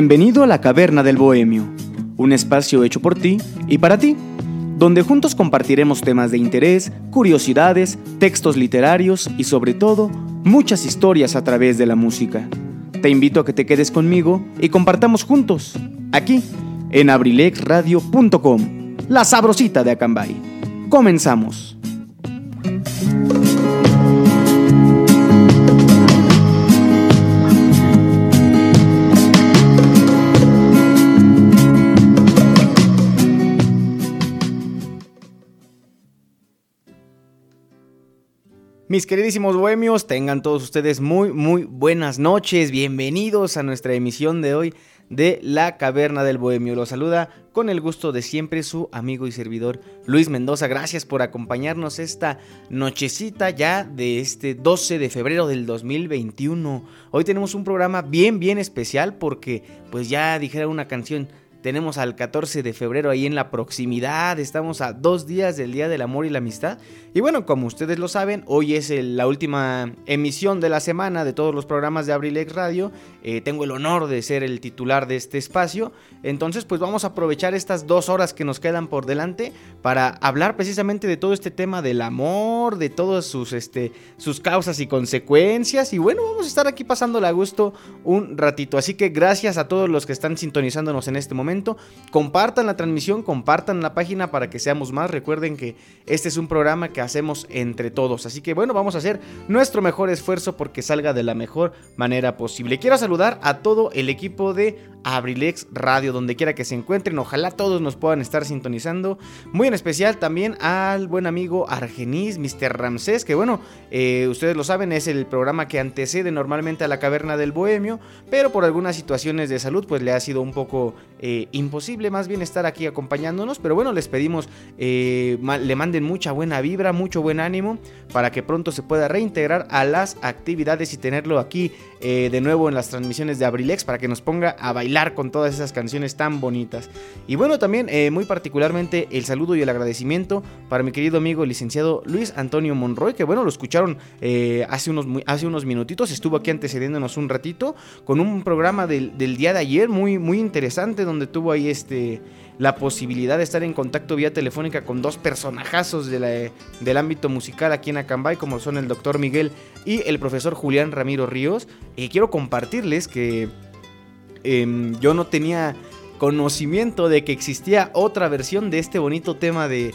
Bienvenido a la Caverna del Bohemio, un espacio hecho por ti y para ti, donde juntos compartiremos temas de interés, curiosidades, textos literarios y sobre todo muchas historias a través de la música. Te invito a que te quedes conmigo y compartamos juntos, aquí, en abrilexradio.com, la sabrosita de Acambay. Comenzamos. Mis queridísimos bohemios, tengan todos ustedes muy, muy buenas noches. Bienvenidos a nuestra emisión de hoy de La Caverna del Bohemio. Los saluda con el gusto de siempre su amigo y servidor Luis Mendoza. Gracias por acompañarnos esta nochecita ya de este 12 de febrero del 2021. Hoy tenemos un programa bien, bien especial porque pues ya dijera una canción tenemos al 14 de febrero ahí en la proximidad. Estamos a dos días del Día del Amor y la Amistad. Y bueno, como ustedes lo saben, hoy es la última emisión de la semana de todos los programas de Abrilex Radio. Eh, tengo el honor de ser el titular de este espacio. Entonces, pues vamos a aprovechar estas dos horas que nos quedan por delante para hablar precisamente de todo este tema del amor, de todas sus, este, sus causas y consecuencias. Y bueno, vamos a estar aquí pasándole a gusto un ratito. Así que gracias a todos los que están sintonizándonos en este momento Compartan la transmisión, compartan la página para que seamos más. Recuerden que este es un programa que hacemos entre todos. Así que bueno, vamos a hacer nuestro mejor esfuerzo porque salga de la mejor manera posible. Quiero saludar a todo el equipo de Abrilex Radio, donde quiera que se encuentren. Ojalá todos nos puedan estar sintonizando. Muy en especial también al buen amigo Argenis, Mr. Ramsés, que bueno, eh, ustedes lo saben, es el programa que antecede normalmente a la Caverna del Bohemio, pero por algunas situaciones de salud, pues le ha sido un poco eh, imposible más bien estar aquí acompañándonos. Pero bueno, les pedimos, eh, le manden mucha buena vibra, mucho buen ánimo, para que pronto se pueda reintegrar a las actividades y tenerlo aquí de nuevo en las transmisiones de Abrilex para que nos ponga a bailar con todas esas canciones tan bonitas. Y bueno, también eh, muy particularmente el saludo y el agradecimiento para mi querido amigo licenciado Luis Antonio Monroy, que bueno, lo escucharon eh, hace, unos, hace unos minutitos, estuvo aquí antecediéndonos un ratito con un programa del, día de ayer muy, muy interesante donde tuvo ahí este la posibilidad de estar en contacto vía telefónica con dos personajazos del ámbito musical aquí en Acambay, como son el doctor Miguel y el profesor Julián Ramiro Ríos. Y quiero compartirles que Em, yo no tenía conocimiento de que existía otra versión de este bonito tema de,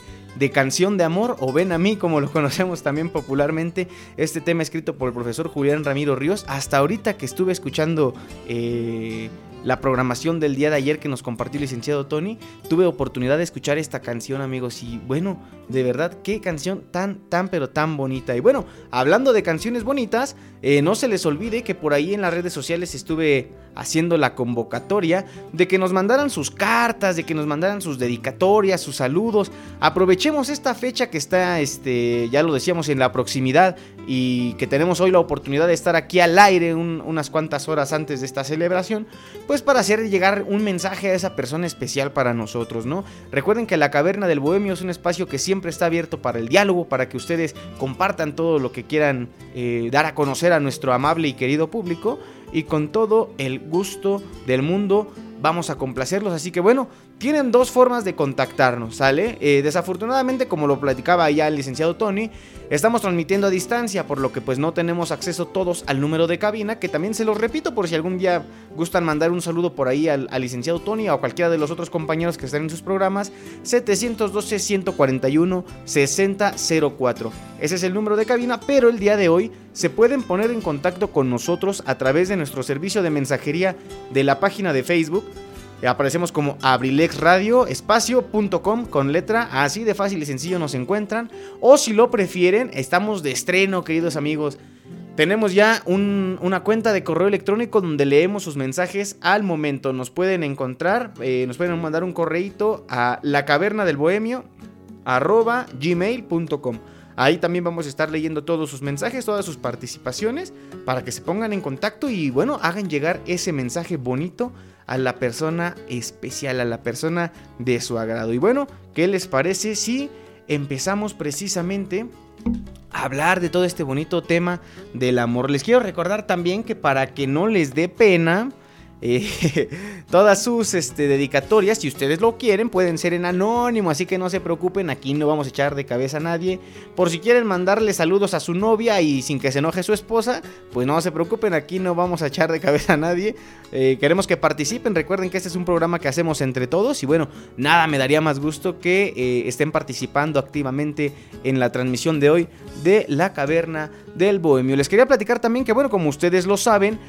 canción de amor o ven a mí como lo conocemos también popularmente este tema escrito por el profesor Julián Ramiro Ríos hasta ahorita que estuve escuchando eh, la programación del día de ayer que nos compartió el licenciado Tony, tuve oportunidad de escuchar esta canción, amigos. Y bueno, de verdad, qué canción tan, tan, pero tan bonita. Y bueno, hablando de canciones bonitas, eh, no se les olvide que por ahí en las redes sociales estuve haciendo la convocatoria de que nos mandaran sus cartas, de que nos mandaran sus dedicatorias, sus saludos. Aprovechemos esta fecha que está, este, ya lo decíamos, en la proximidad y que tenemos hoy la oportunidad de estar aquí al aire unas cuantas horas antes de esta celebración, pues para hacer llegar un mensaje a esa persona especial para nosotros, ¿no? Recuerden que la Caverna del Bohemio es un espacio que siempre está abierto para el diálogo, para que ustedes compartan todo lo que quieran eh, dar a conocer a nuestro amable y querido público y con todo el gusto del mundo vamos a complacerlos. Así que bueno, tienen dos formas de contactarnos, ¿sale? Eh, desafortunadamente, como lo platicaba ya el licenciado Tony, estamos transmitiendo a distancia, por lo que pues no tenemos acceso todos al número de cabina, que también se los repito por si algún día gustan mandar un saludo por ahí al, licenciado Tony o a cualquiera de los otros compañeros que están en sus programas, 712-141-6004. Ese es el número de cabina, pero el día de hoy se pueden poner en contacto con nosotros a través de nuestro servicio de mensajería de la página de Facebook Aparecemos como abrilexradioespacio.com con letra, así de fácil y sencillo nos encuentran. O si lo prefieren, estamos de estreno, queridos amigos. Tenemos ya una cuenta de correo electrónico donde leemos sus mensajes al momento. Nos pueden encontrar, eh, nos pueden mandar un correíto a la caverna del bohemio gmail.com. Ahí también vamos a estar leyendo todos sus mensajes, todas sus participaciones, para que se pongan en contacto y bueno, hagan llegar ese mensaje bonito a la persona especial, a la persona de su agrado. Y bueno, ¿qué les parece si empezamos precisamente a hablar de todo este bonito tema del amor? Les quiero recordar también que para que no les dé pena, eh, todas sus este, dedicatorias, si ustedes lo quieren, pueden ser en anónimo, así que no se preocupen, aquí no vamos a echar de cabeza a nadie. Por si quieren mandarle saludos a su novia y sin que se enoje su esposa, pues no se preocupen, aquí no vamos a echar de cabeza a nadie. Eh, queremos que participen, recuerden que este es un programa que hacemos entre todos y bueno, nada me daría más gusto que eh, estén participando activamente en la transmisión de hoy de la caverna del bohemio. Les quería platicar también que bueno, como ustedes lo saben,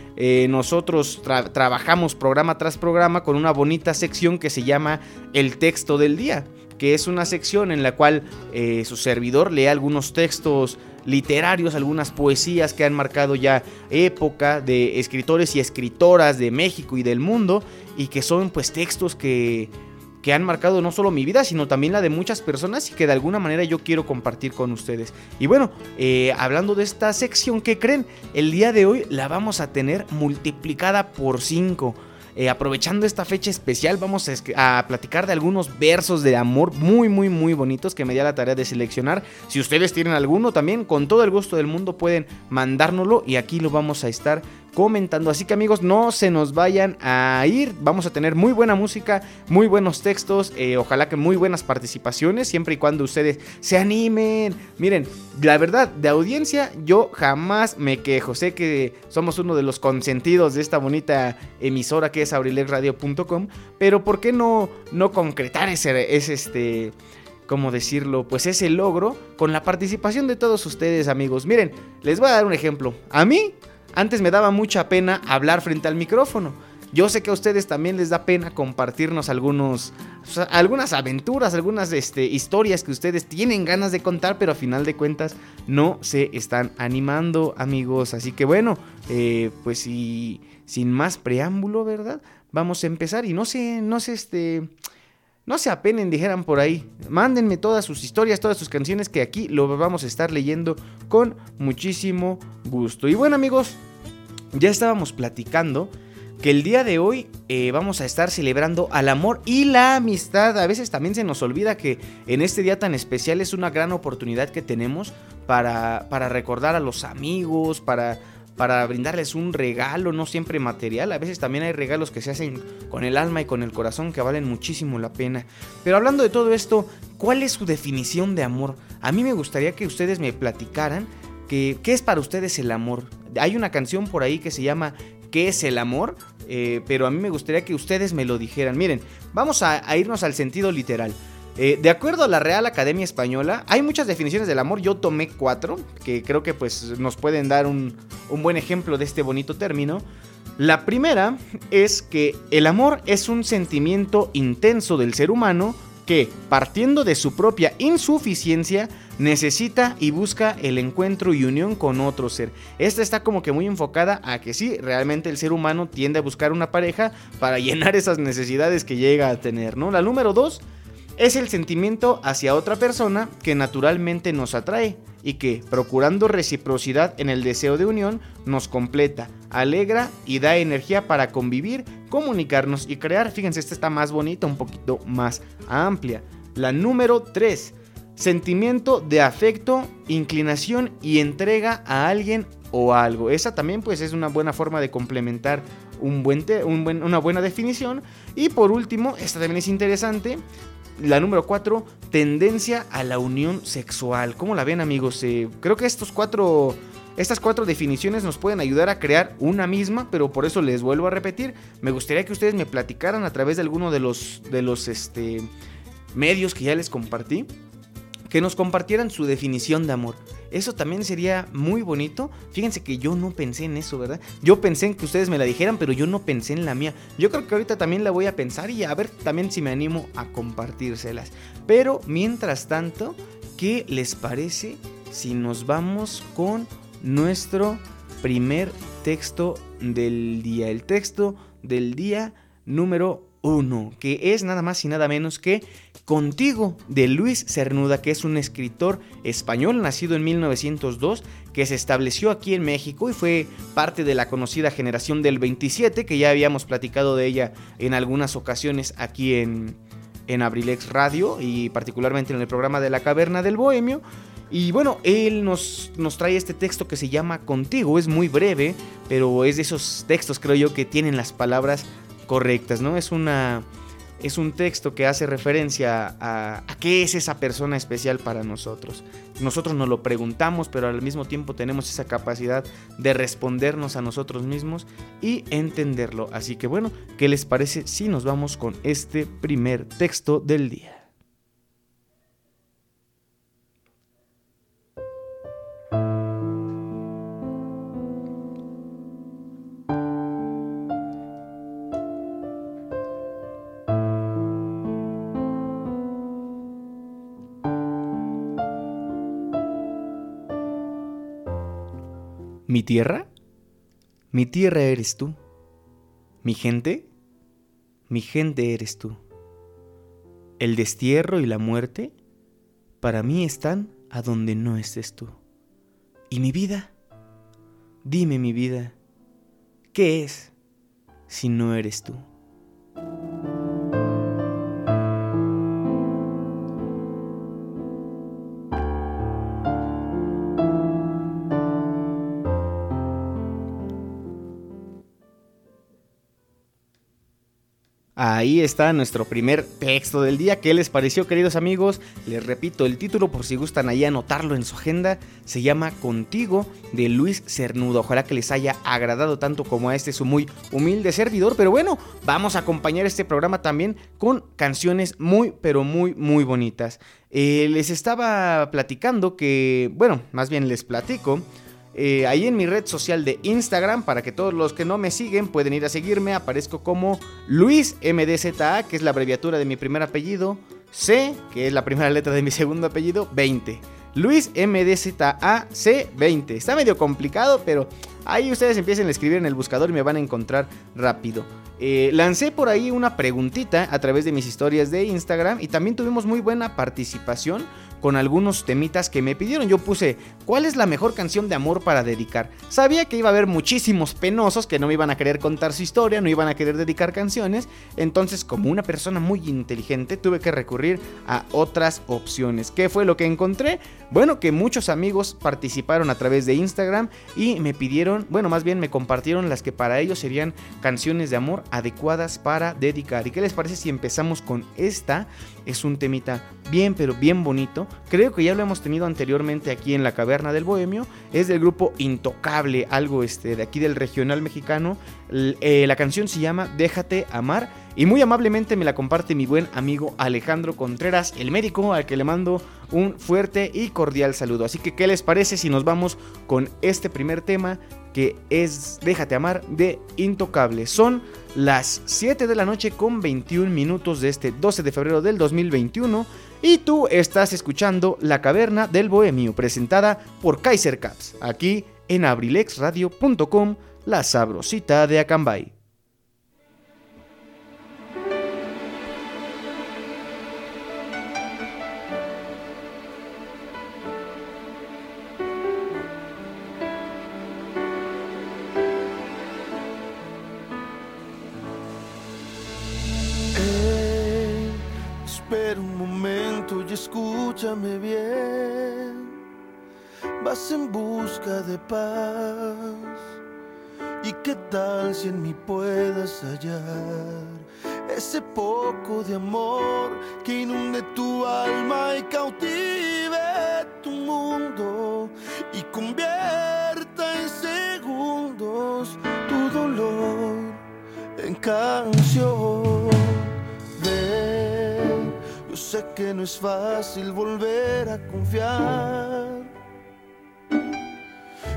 nosotros trabajamos programa tras programa con una bonita sección que se llama El texto del día, que es una sección en la cual eh, su servidor lee algunos textos literarios, algunas poesías que han marcado ya época de escritores y escritoras de México y del mundo y que son pues textos que que han marcado no solo mi vida, sino también la de muchas personas y que de alguna manera yo quiero compartir con ustedes. Y bueno, eh, hablando de esta sección, ¿qué creen? El día de hoy la vamos a tener multiplicada por 5. Eh, aprovechando esta fecha especial, vamos a, platicar de algunos versos de amor muy, muy, muy bonitos que me di la tarea de seleccionar. Si ustedes tienen alguno también, con todo el gusto del mundo pueden mandárnoslo y aquí lo vamos a estar comentando. Así que amigos, no se nos vayan a ir. Vamos a tener muy buena música, muy buenos textos, eh, ojalá que muy buenas participaciones, siempre y cuando ustedes se animen. Miren, la verdad, de audiencia yo jamás me quejo. Sé que somos uno de los consentidos de esta bonita emisora que es abrilegradio.com, pero ¿por qué no, no concretar ese, ese este... ¿cómo decirlo? Pues ese logro con la participación de todos ustedes amigos. Miren, les voy a dar un ejemplo. A mí antes me daba mucha pena hablar frente al micrófono. Yo sé que a ustedes también les da pena compartirnos algunos, algunas aventuras, algunas este, historias que ustedes tienen ganas de contar, pero a final de cuentas no se están animando, amigos. Así que bueno, eh, pues si, sin más preámbulo, ¿verdad? Vamos a empezar y no sé, no sé, este... No se apenen, dijeran por ahí. Mándenme todas sus historias, todas sus canciones, que aquí lo vamos a estar leyendo con muchísimo gusto. Y bueno, amigos, ya estábamos platicando que el día de hoy eh, vamos a estar celebrando al amor y la amistad. A veces también se nos olvida que en este día tan especial es una gran oportunidad que tenemos para, para recordar a los amigos, para, para brindarles un regalo, no siempre material. A veces también hay regalos que se hacen con el alma y con el corazón que valen muchísimo la pena. Pero hablando de todo esto, ¿cuál es su definición de amor? A mí me gustaría que ustedes me platicaran que, qué es para ustedes el amor. Hay una canción por ahí que se llama ¿Qué es el amor? Eh, pero a mí me gustaría que ustedes me lo dijeran. Miren, vamos a, irnos al sentido literal. Eh, de acuerdo a la Real Academia Española, hay muchas definiciones del amor. Yo tomé cuatro, que creo que pues nos pueden dar un, un buen ejemplo de este bonito término. La primera es que el amor es un sentimiento intenso del ser humano que, partiendo de su propia insuficiencia, necesita y busca el encuentro y unión con otro ser. Esta está como que muy enfocada a que sí, realmente el ser humano tiende a buscar una pareja para llenar esas necesidades que llega a tener, ¿no? La número dos es el sentimiento hacia otra persona que naturalmente nos atrae y que, procurando reciprocidad en el deseo de unión, nos completa, alegra y da energía para convivir, comunicarnos y crear. Fíjense, esta está más bonita, un poquito más amplia. La número 3. Sentimiento de afecto, inclinación y entrega a alguien o algo. Esa también pues es una buena forma de complementar un buen una buena definición. Y por último, esta también es interesante, la número 4, tendencia a la unión sexual. ¿Cómo la ven amigos? Eh, creo que estos cuatro, estas cuatro definiciones nos pueden ayudar a crear una misma, pero por eso les vuelvo a repetir. Me gustaría que ustedes me platicaran a través de alguno de los, de los este, medios que ya les compartí que nos compartieran su definición de amor. Eso también sería muy bonito. Fíjense que yo no pensé en eso, ¿verdad? Yo pensé en que ustedes me la dijeran, pero yo no pensé en la mía. Yo creo que ahorita también la voy a pensar y a ver también si me animo a compartírselas. Pero mientras tanto, ¿qué les parece si nos vamos con nuestro primer texto del día? El texto del día número uno, que es nada más y nada menos que Contigo de Luis Cernuda, que es un escritor español nacido en 1902, que se estableció aquí en México y fue parte de la conocida generación del 27, que ya habíamos platicado de ella en algunas ocasiones aquí en, en Abrilex Radio y particularmente en el programa de la Caverna del Bohemio. Y bueno, él nos, nos trae este texto que se llama Contigo. Es muy breve, pero es de esos textos, creo yo, que tienen las palabras correctas, ¿no? Es una es un texto que hace referencia a, qué es esa persona especial para nosotros. Nosotros nos lo preguntamos, pero al mismo tiempo tenemos esa capacidad de respondernos a nosotros mismos y entenderlo. Así que bueno, ¿qué les parece si nos vamos con este primer texto del día? Tierra? Mi tierra eres tú. ¿Mi gente? Mi gente eres tú. El destierro y la muerte para mí están a donde no estés tú. ¿Y mi vida? Dime mi vida, ¿qué es si no eres tú? Ahí está nuestro primer texto del día. ¿Qué les pareció, queridos amigos? Les repito el título por si gustan ahí anotarlo en su agenda. Se llama Contigo de Luis Cernudo. Ojalá que les haya agradado tanto como a este su muy humilde servidor. Pero bueno, vamos a acompañar este programa también con canciones muy, pero muy, muy bonitas. Eh, les estaba platicando que, bueno, más bien les platico eh, ahí en mi red social de Instagram, para que todos los que no me siguen pueden ir a seguirme, aparezco como Luis MDZA, que es la abreviatura de mi primer apellido, C, que es la primera letra de mi segundo apellido, 20. Luis MDZA C20. Está medio complicado, pero ahí ustedes empiecen a escribir en el buscador y me van a encontrar rápido. Eh, lancé por ahí una preguntita a través de mis historias de Instagram y también tuvimos muy buena participación con algunos temitas que me pidieron. Yo puse, ¿cuál es la mejor canción de amor para dedicar? Sabía que iba a haber muchísimos penosos que no me iban a querer contar su historia, no iban a querer dedicar canciones, entonces como una persona muy inteligente tuve que recurrir a otras opciones. ¿Qué fue lo que encontré? Bueno, que muchos amigos participaron a través de Instagram y me pidieron, bueno, más bien me compartieron las que para ellos serían canciones de amor adecuadas para dedicar. ¿Y qué les parece si empezamos con esta? Es un temita bien, pero bien bonito. Creo que ya lo hemos tenido anteriormente aquí en la Caverna del Bohemio. Es del grupo Intocable, algo este, de aquí del regional mexicano. Eh, la canción se llama Déjate amar. Y muy amablemente me la comparte mi buen amigo Alejandro Contreras, el médico, al que le mando un fuerte y cordial saludo. Así que, ¿qué les parece si nos vamos con este primer tema que es Déjate amar de Intocable? Son las 7 de la noche con 21 minutos de este 12 de febrero del 2021 y tú estás escuchando La Caverna del Bohemio presentada por Kaiser Caps aquí en abrilexradio.com, la sabrosita de Acambay. Escúchame bien, vas en busca de paz. ¿Y qué tal si en mí puedas hallar ese poco de amor que inunde tu alma y cautive tu mundo y convierta en segundos tu dolor en canción? Que no es fácil volver a confiar.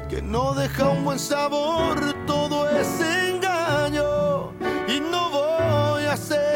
Que no deja un buen sabor todo ese engaño. Y no voy a hacerte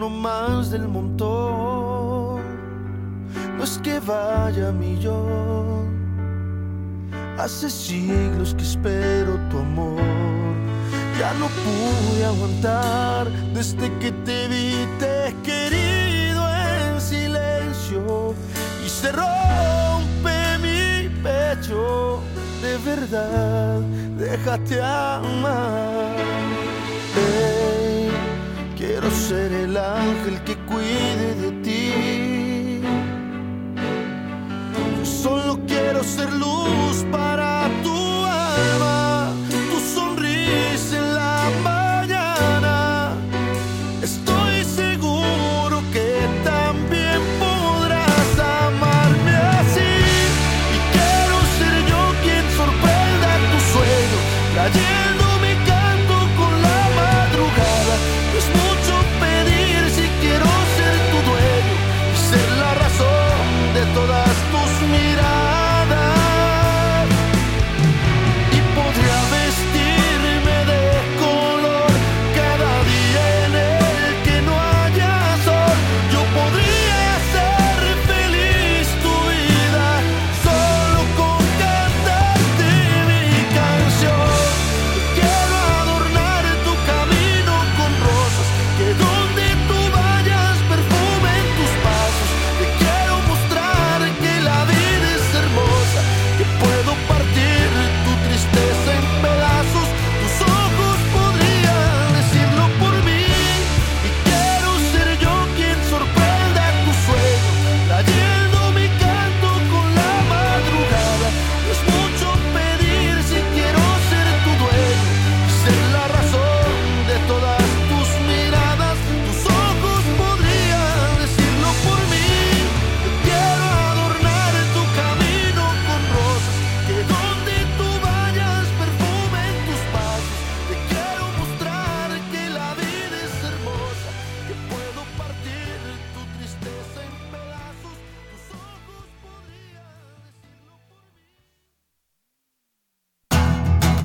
uno más del montón. No es que vaya a millón. Hace siglos que espero tu amor. Ya no pude aguantar desde que te vi, te querido en silencio. Y se rompe mi pecho. De verdad, déjate amar. Quiero ser el ángel que cuide de ti. Yo solo quiero ser luz para tu alma,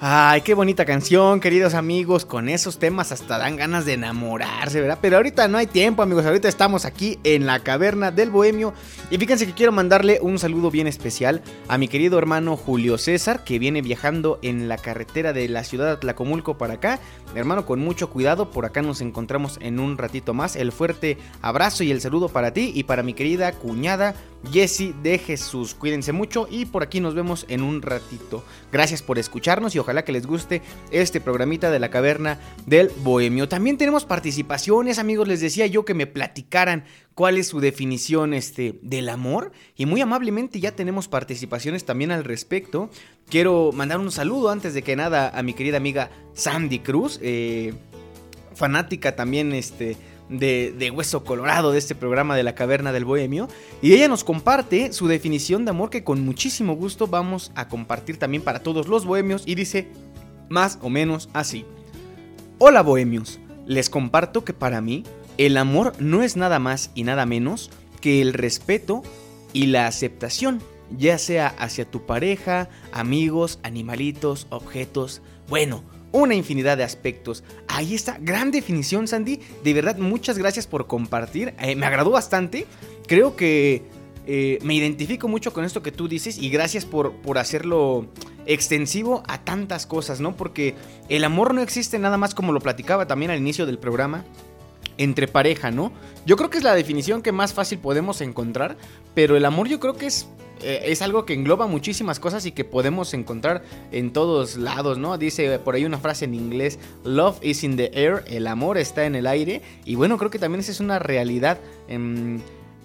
Ay, qué bonita canción, queridos amigos. Con esos temas hasta dan ganas de enamorarse, ¿verdad? Pero ahorita no hay tiempo, amigos. Ahorita estamos aquí en la caverna del Bohemio. Y fíjense que quiero mandarle un saludo bien especial a mi querido hermano Julio César, que viene viajando en la carretera de la ciudad de Tlacomulco para acá. Hermano, con mucho cuidado, por acá nos encontramos en un ratito más. El fuerte abrazo y el saludo para ti y para mi querida cuñada Jessie de Jesús. Cuídense mucho y por aquí nos vemos en un ratito. Gracias por escucharnos y ojalá que les guste este programita de la caverna del bohemio. También tenemos participaciones, amigos. Les decía yo que me platicaran cuál es su definición este, del amor. Y muy amablemente ya tenemos participaciones también al respecto. Quiero mandar un saludo antes de que nada a mi querida amiga Sandy Cruz. eh, fanática también este, de, Hueso Colorado de este programa de la Caverna del Bohemio. Y ella nos comparte su definición de amor que con muchísimo gusto vamos a compartir también para todos los bohemios. Y dice más o menos así. Hola bohemios, les comparto que para mí el amor no es nada más y nada menos que el respeto y la aceptación, ya sea hacia tu pareja, amigos, animalitos, objetos, bueno, una infinidad de aspectos. Ahí está, gran definición Sandy, de verdad muchas gracias por compartir, Eh, me agradó bastante, creo que eh, me identifico mucho con esto que tú dices y gracias por, por hacerlo extensivo a tantas cosas, ¿no? Porque el amor no existe nada más como lo platicaba también al inicio del programa entre pareja, ¿no? Yo creo que es la definición que más fácil podemos encontrar, pero el amor yo creo que es, eh, es algo que engloba muchísimas cosas y que podemos encontrar en todos lados, ¿no? Dice por ahí una frase en inglés, love is in the air, el amor está en el aire, y bueno, creo que también esa es una realidad em,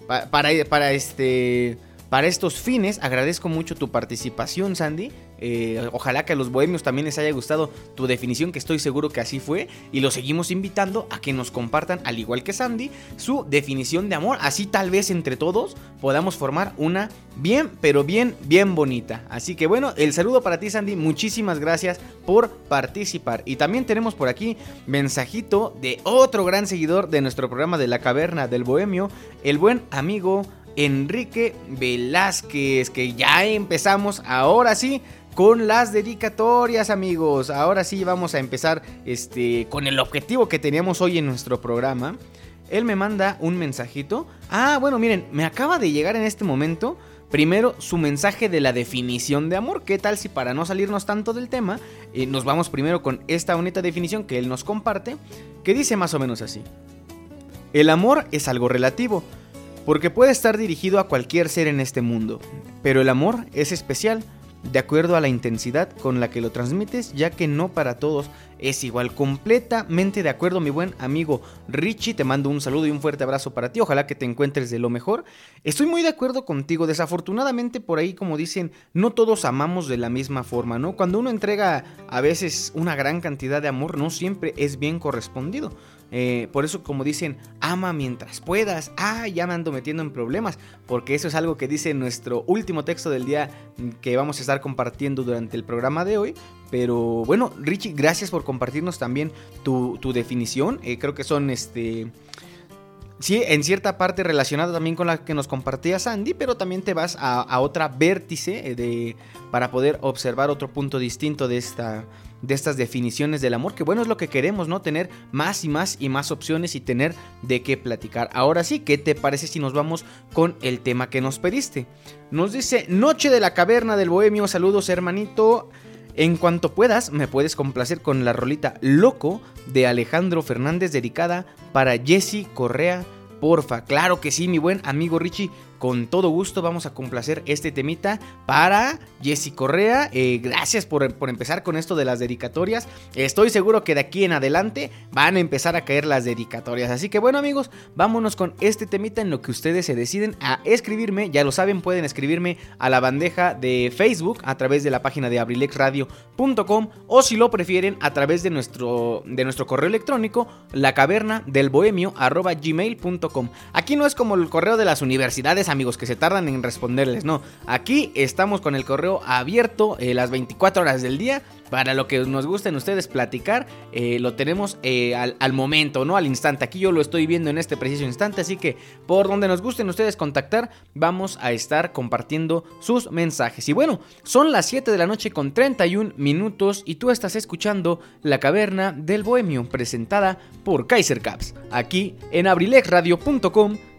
pa- para, para este... Para estos fines, agradezco mucho tu participación, Sandy. Eh, ojalá que a los bohemios también les haya gustado tu definición, que estoy seguro que así fue. Y los seguimos invitando a que nos compartan, al igual que Sandy, su definición de amor. Así tal vez entre todos podamos formar una bien, pero bien, bien bonita. Así que bueno, el saludo para ti, Sandy. Muchísimas gracias por participar. Y también tenemos por aquí mensajito de otro gran seguidor de nuestro programa de la caverna del bohemio, el buen amigo Enrique Velázquez, que ya empezamos ahora sí con las dedicatorias, amigos. Ahora sí vamos a empezar este con el objetivo que teníamos hoy en nuestro programa. Él me manda un mensajito. Ah, bueno, miren, me acaba de llegar en este momento Primero, su mensaje de la definición de amor. ¿Qué tal si para no salirnos tanto del tema, eh, nos vamos primero con esta bonita definición que él nos comparte, que dice más o menos así. El amor es algo relativo, porque puede estar dirigido a cualquier ser en este mundo, pero el amor es especial de acuerdo a la intensidad con la que lo transmites, ya que no para todos es igual. Completamente de acuerdo, mi buen amigo Richie. Te mando un saludo y un fuerte abrazo para ti. Ojalá que te encuentres de lo mejor. Estoy muy de acuerdo contigo. Desafortunadamente, por ahí, como dicen, no todos amamos de la misma forma, ¿no? Cuando uno entrega a veces una gran cantidad de amor, no siempre es bien correspondido. Eh, por eso, como dicen, ama mientras puedas. Ah, ya me ando metiendo en problemas. Porque eso es algo que dice nuestro último texto del día que vamos a estar compartiendo durante el programa de hoy. Pero bueno, Richie, gracias por compartirnos también tu, definición. Eh, creo que son este. Sí, en cierta parte relacionada también con la que nos compartía Sandy, pero también te vas a, a otra vértice eh, de, para poder observar otro punto distinto de esta, de estas definiciones del amor, que bueno es lo que queremos, ¿no? Tener más y más y más opciones y tener de qué platicar. Ahora sí, ¿qué te parece si nos vamos con el tema que nos pediste? Nos dice, Noche de la Caverna del Bohemio, saludos hermanito. En cuanto puedas, me puedes complacer con la rolita Loco de Alejandro Fernández dedicada para Jesse Correa. Porfa, claro que sí, mi buen amigo Richie con todo gusto vamos a complacer este temita para Jessy Correa. Eh, gracias por, empezar con esto de las dedicatorias. Estoy seguro que de aquí en adelante van a empezar a caer las dedicatorias. Así que bueno amigos, vámonos con este temita en lo que ustedes se deciden a escribirme. Ya lo saben, pueden escribirme a la bandeja de Facebook a través de la página de abrilexradio.com o si lo prefieren a través de nuestro, de nuestro correo electrónico, la caverna del bohemio gmail.com. Aquí no es como el correo de las universidades amigos que se tardan en responderles, no. Aquí estamos con el correo abierto eh, las 24 horas del día. Para lo que nos gusten ustedes platicar, eh, lo tenemos eh, al, momento, ¿no? Al instante. Aquí yo lo estoy viendo en este preciso instante. Así que por donde nos gusten ustedes contactar, vamos a estar compartiendo sus mensajes. Y bueno, son las 7 de la noche con 31 minutos y tú estás escuchando La Caverna del Bohemio, presentada por Kaiser Caps, aquí en abrilexradio.com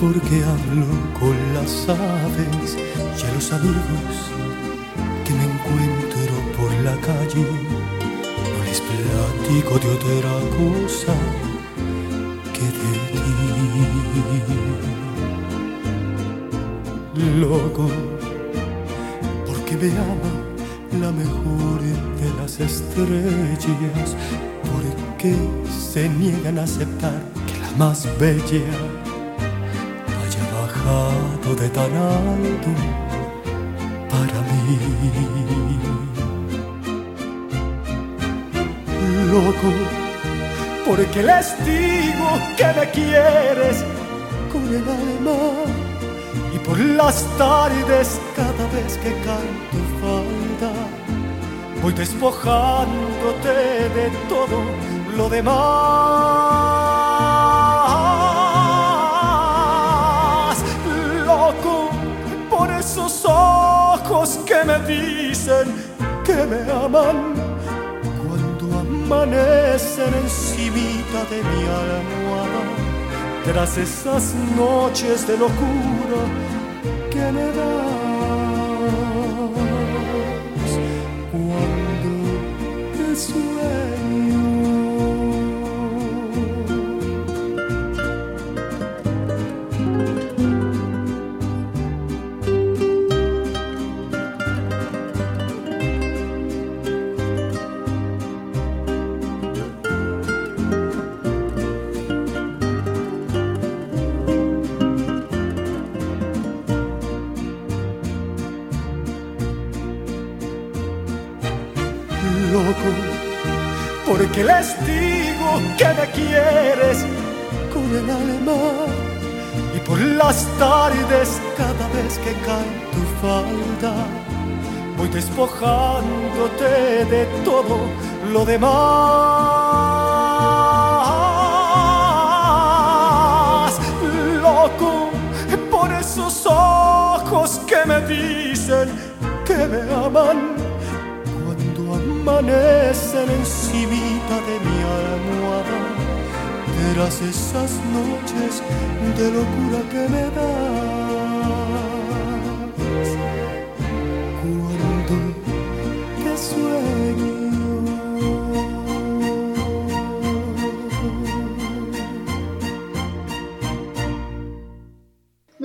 Porque hablo con las aves y a los amigos que me encuentro por la calle. No les platico de otra cosa que de ti. Loco, porque me ama la mejor de las estrellas, porque se niegan a aceptar más bella de tan alto para mí. Loco, porque les digo que me quieres con el alma y por las tardes cada vez que canto falta voy despojándote de todo lo demás. ojos que me dicen que me aman cuando amanecen encimita de mi almohada tras esas noches de locura que me das. Cuando te sueño porque les digo que me quieres con el alma. Y por las tardes, cada vez que cae tu falda, voy despojándote de todo lo demás. Loco por esos ojos que me dicen que me aman cuando amanecen encimita de mi almohada tras esas noches de locura que me das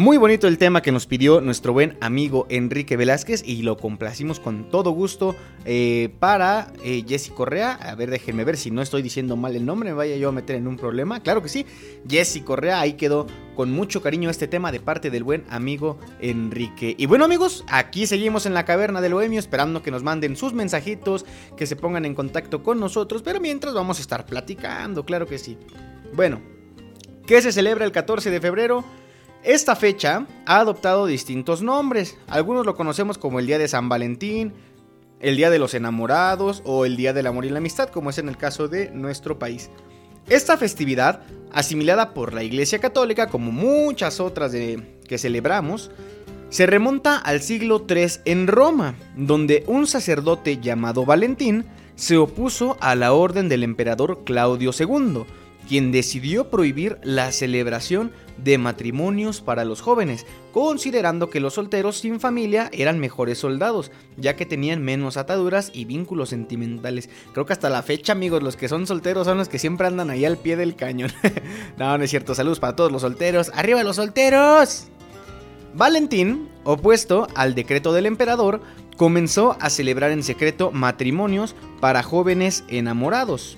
Muy bonito el tema que nos pidió nuestro buen amigo Enrique Velázquez y lo complacimos con todo gusto eh, para eh, Jessy Correa. A ver, déjenme ver si no estoy diciendo mal el nombre, me vaya yo a meter en un problema. Claro que sí, Jessy Correa, ahí quedó con mucho cariño este tema de parte del buen amigo Enrique. Y bueno amigos, aquí seguimos en la caverna del bohemio esperando que nos manden sus mensajitos, que se pongan en contacto con nosotros, pero mientras vamos a estar platicando, claro que sí. Bueno, ¿qué se celebra el 14 de febrero? Esta fecha ha adoptado distintos nombres. Algunos lo conocemos como el Día de San Valentín, el Día de los Enamorados o el Día del Amor y la Amistad, como es en el caso de nuestro país. Esta festividad, asimilada por la Iglesia Católica como muchas otras de, que celebramos, se remonta al siglo III en Roma, donde un sacerdote llamado Valentín se opuso a la orden del emperador Claudio II, quien decidió prohibir la celebración de matrimonios para los jóvenes, considerando que los solteros sin familia eran mejores soldados, ya que tenían menos ataduras y vínculos sentimentales. Creo que hasta la fecha, amigos, los que son solteros son los que siempre andan ahí al pie del cañón. no, no es cierto. Saludos para todos los solteros. ¡Arriba los solteros! Valentín, opuesto al decreto del emperador, comenzó a celebrar en secreto matrimonios para jóvenes enamorados.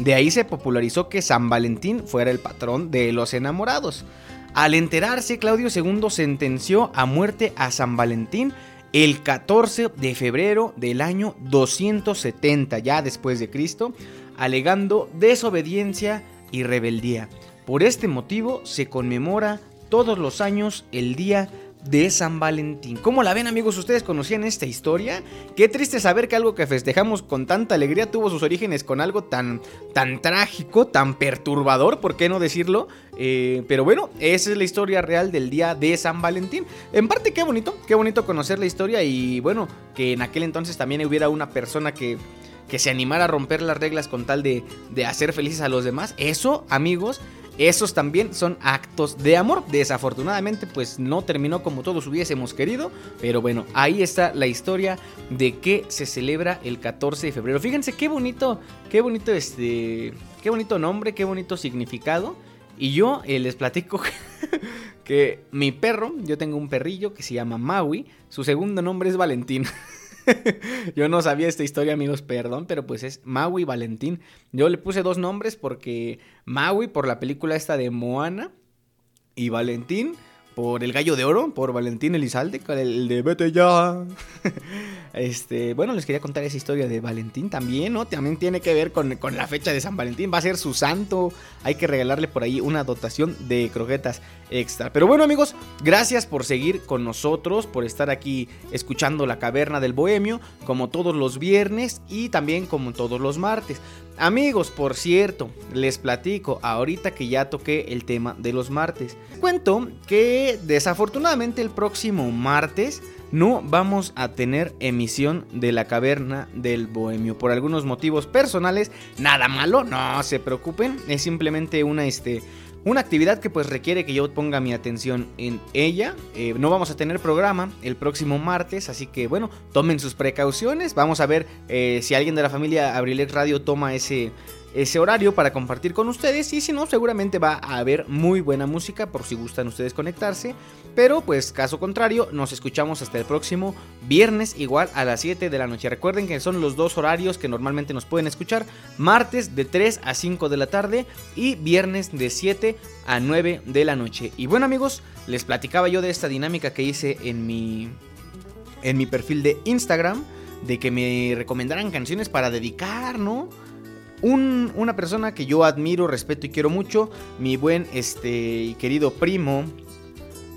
De ahí se popularizó que San Valentín fuera el patrón de los enamorados. Al enterarse, Claudio II sentenció a muerte a San Valentín el 14 de febrero del año 270 ya después de Cristo, alegando desobediencia y rebeldía. Por este motivo se conmemora todos los años el día de San Valentín. ¿Cómo la ven amigos? ¿Ustedes conocían esta historia? Qué triste saber que algo que festejamos con tanta alegría tuvo sus orígenes con algo tan, tan trágico, tan perturbador, ¿por qué no decirlo? Eh, pero bueno, esa es la historia real del día de San Valentín. En parte qué bonito, qué bonito conocer la historia y bueno, que en aquel entonces también hubiera una persona que que se animara a romper las reglas con tal de, de hacer felices a los demás. Eso, amigos, esos también son actos de amor. Desafortunadamente, pues no terminó como todos hubiésemos querido. Pero bueno, ahí está la historia de que se celebra el 14 de febrero. Fíjense qué bonito, qué bonito este, qué bonito nombre, qué bonito significado. Y yo eh, les platico que mi perro, yo tengo un perrillo que se llama Maui. Su segundo nombre es Valentín. Yo no sabía esta historia, amigos, perdón, pero pues es Maui Valentín. Yo le puse dos nombres porque Maui por la película esta de Moana y Valentín por el gallo de oro, por Valentín Elizalde, el de Vete ya. Este, bueno, les quería contar esa historia de Valentín también, ¿no? También tiene que ver con, con, la fecha de San Valentín. Va a ser su santo. Hay que regalarle por ahí una dotación de croquetas extra. Pero bueno, amigos, gracias por seguir con nosotros, por estar aquí escuchando la caverna del bohemio, como todos los viernes y también como todos los martes. Amigos, por cierto, les platico ahorita que ya toqué el tema de los martes. Cuento que desafortunadamente el próximo martes no vamos a tener emisión de la caverna del bohemio por algunos motivos personales. Nada malo, no se preocupen, es simplemente una este una actividad que pues requiere que yo ponga mi atención en ella. Eh, no vamos a tener programa el próximo martes, así que bueno, tomen sus precauciones. Vamos a ver eh, si alguien de la familia Abrilex Radio toma ese, ese horario para compartir con ustedes y si no seguramente va a haber muy buena música por si gustan ustedes conectarse. Pero pues caso contrario, nos escuchamos hasta el próximo viernes igual a las 7 de la noche. Recuerden que son los dos horarios que normalmente nos pueden escuchar. Martes de 3 a 5 de la tarde y viernes de 7 a 9 de la noche. Y bueno amigos, les platicaba yo de esta dinámica que hice en mi, en mi perfil de Instagram. De que me recomendaran canciones para dedicar, ¿no? una persona que yo admiro, respeto y quiero mucho, mi buen este, querido primo,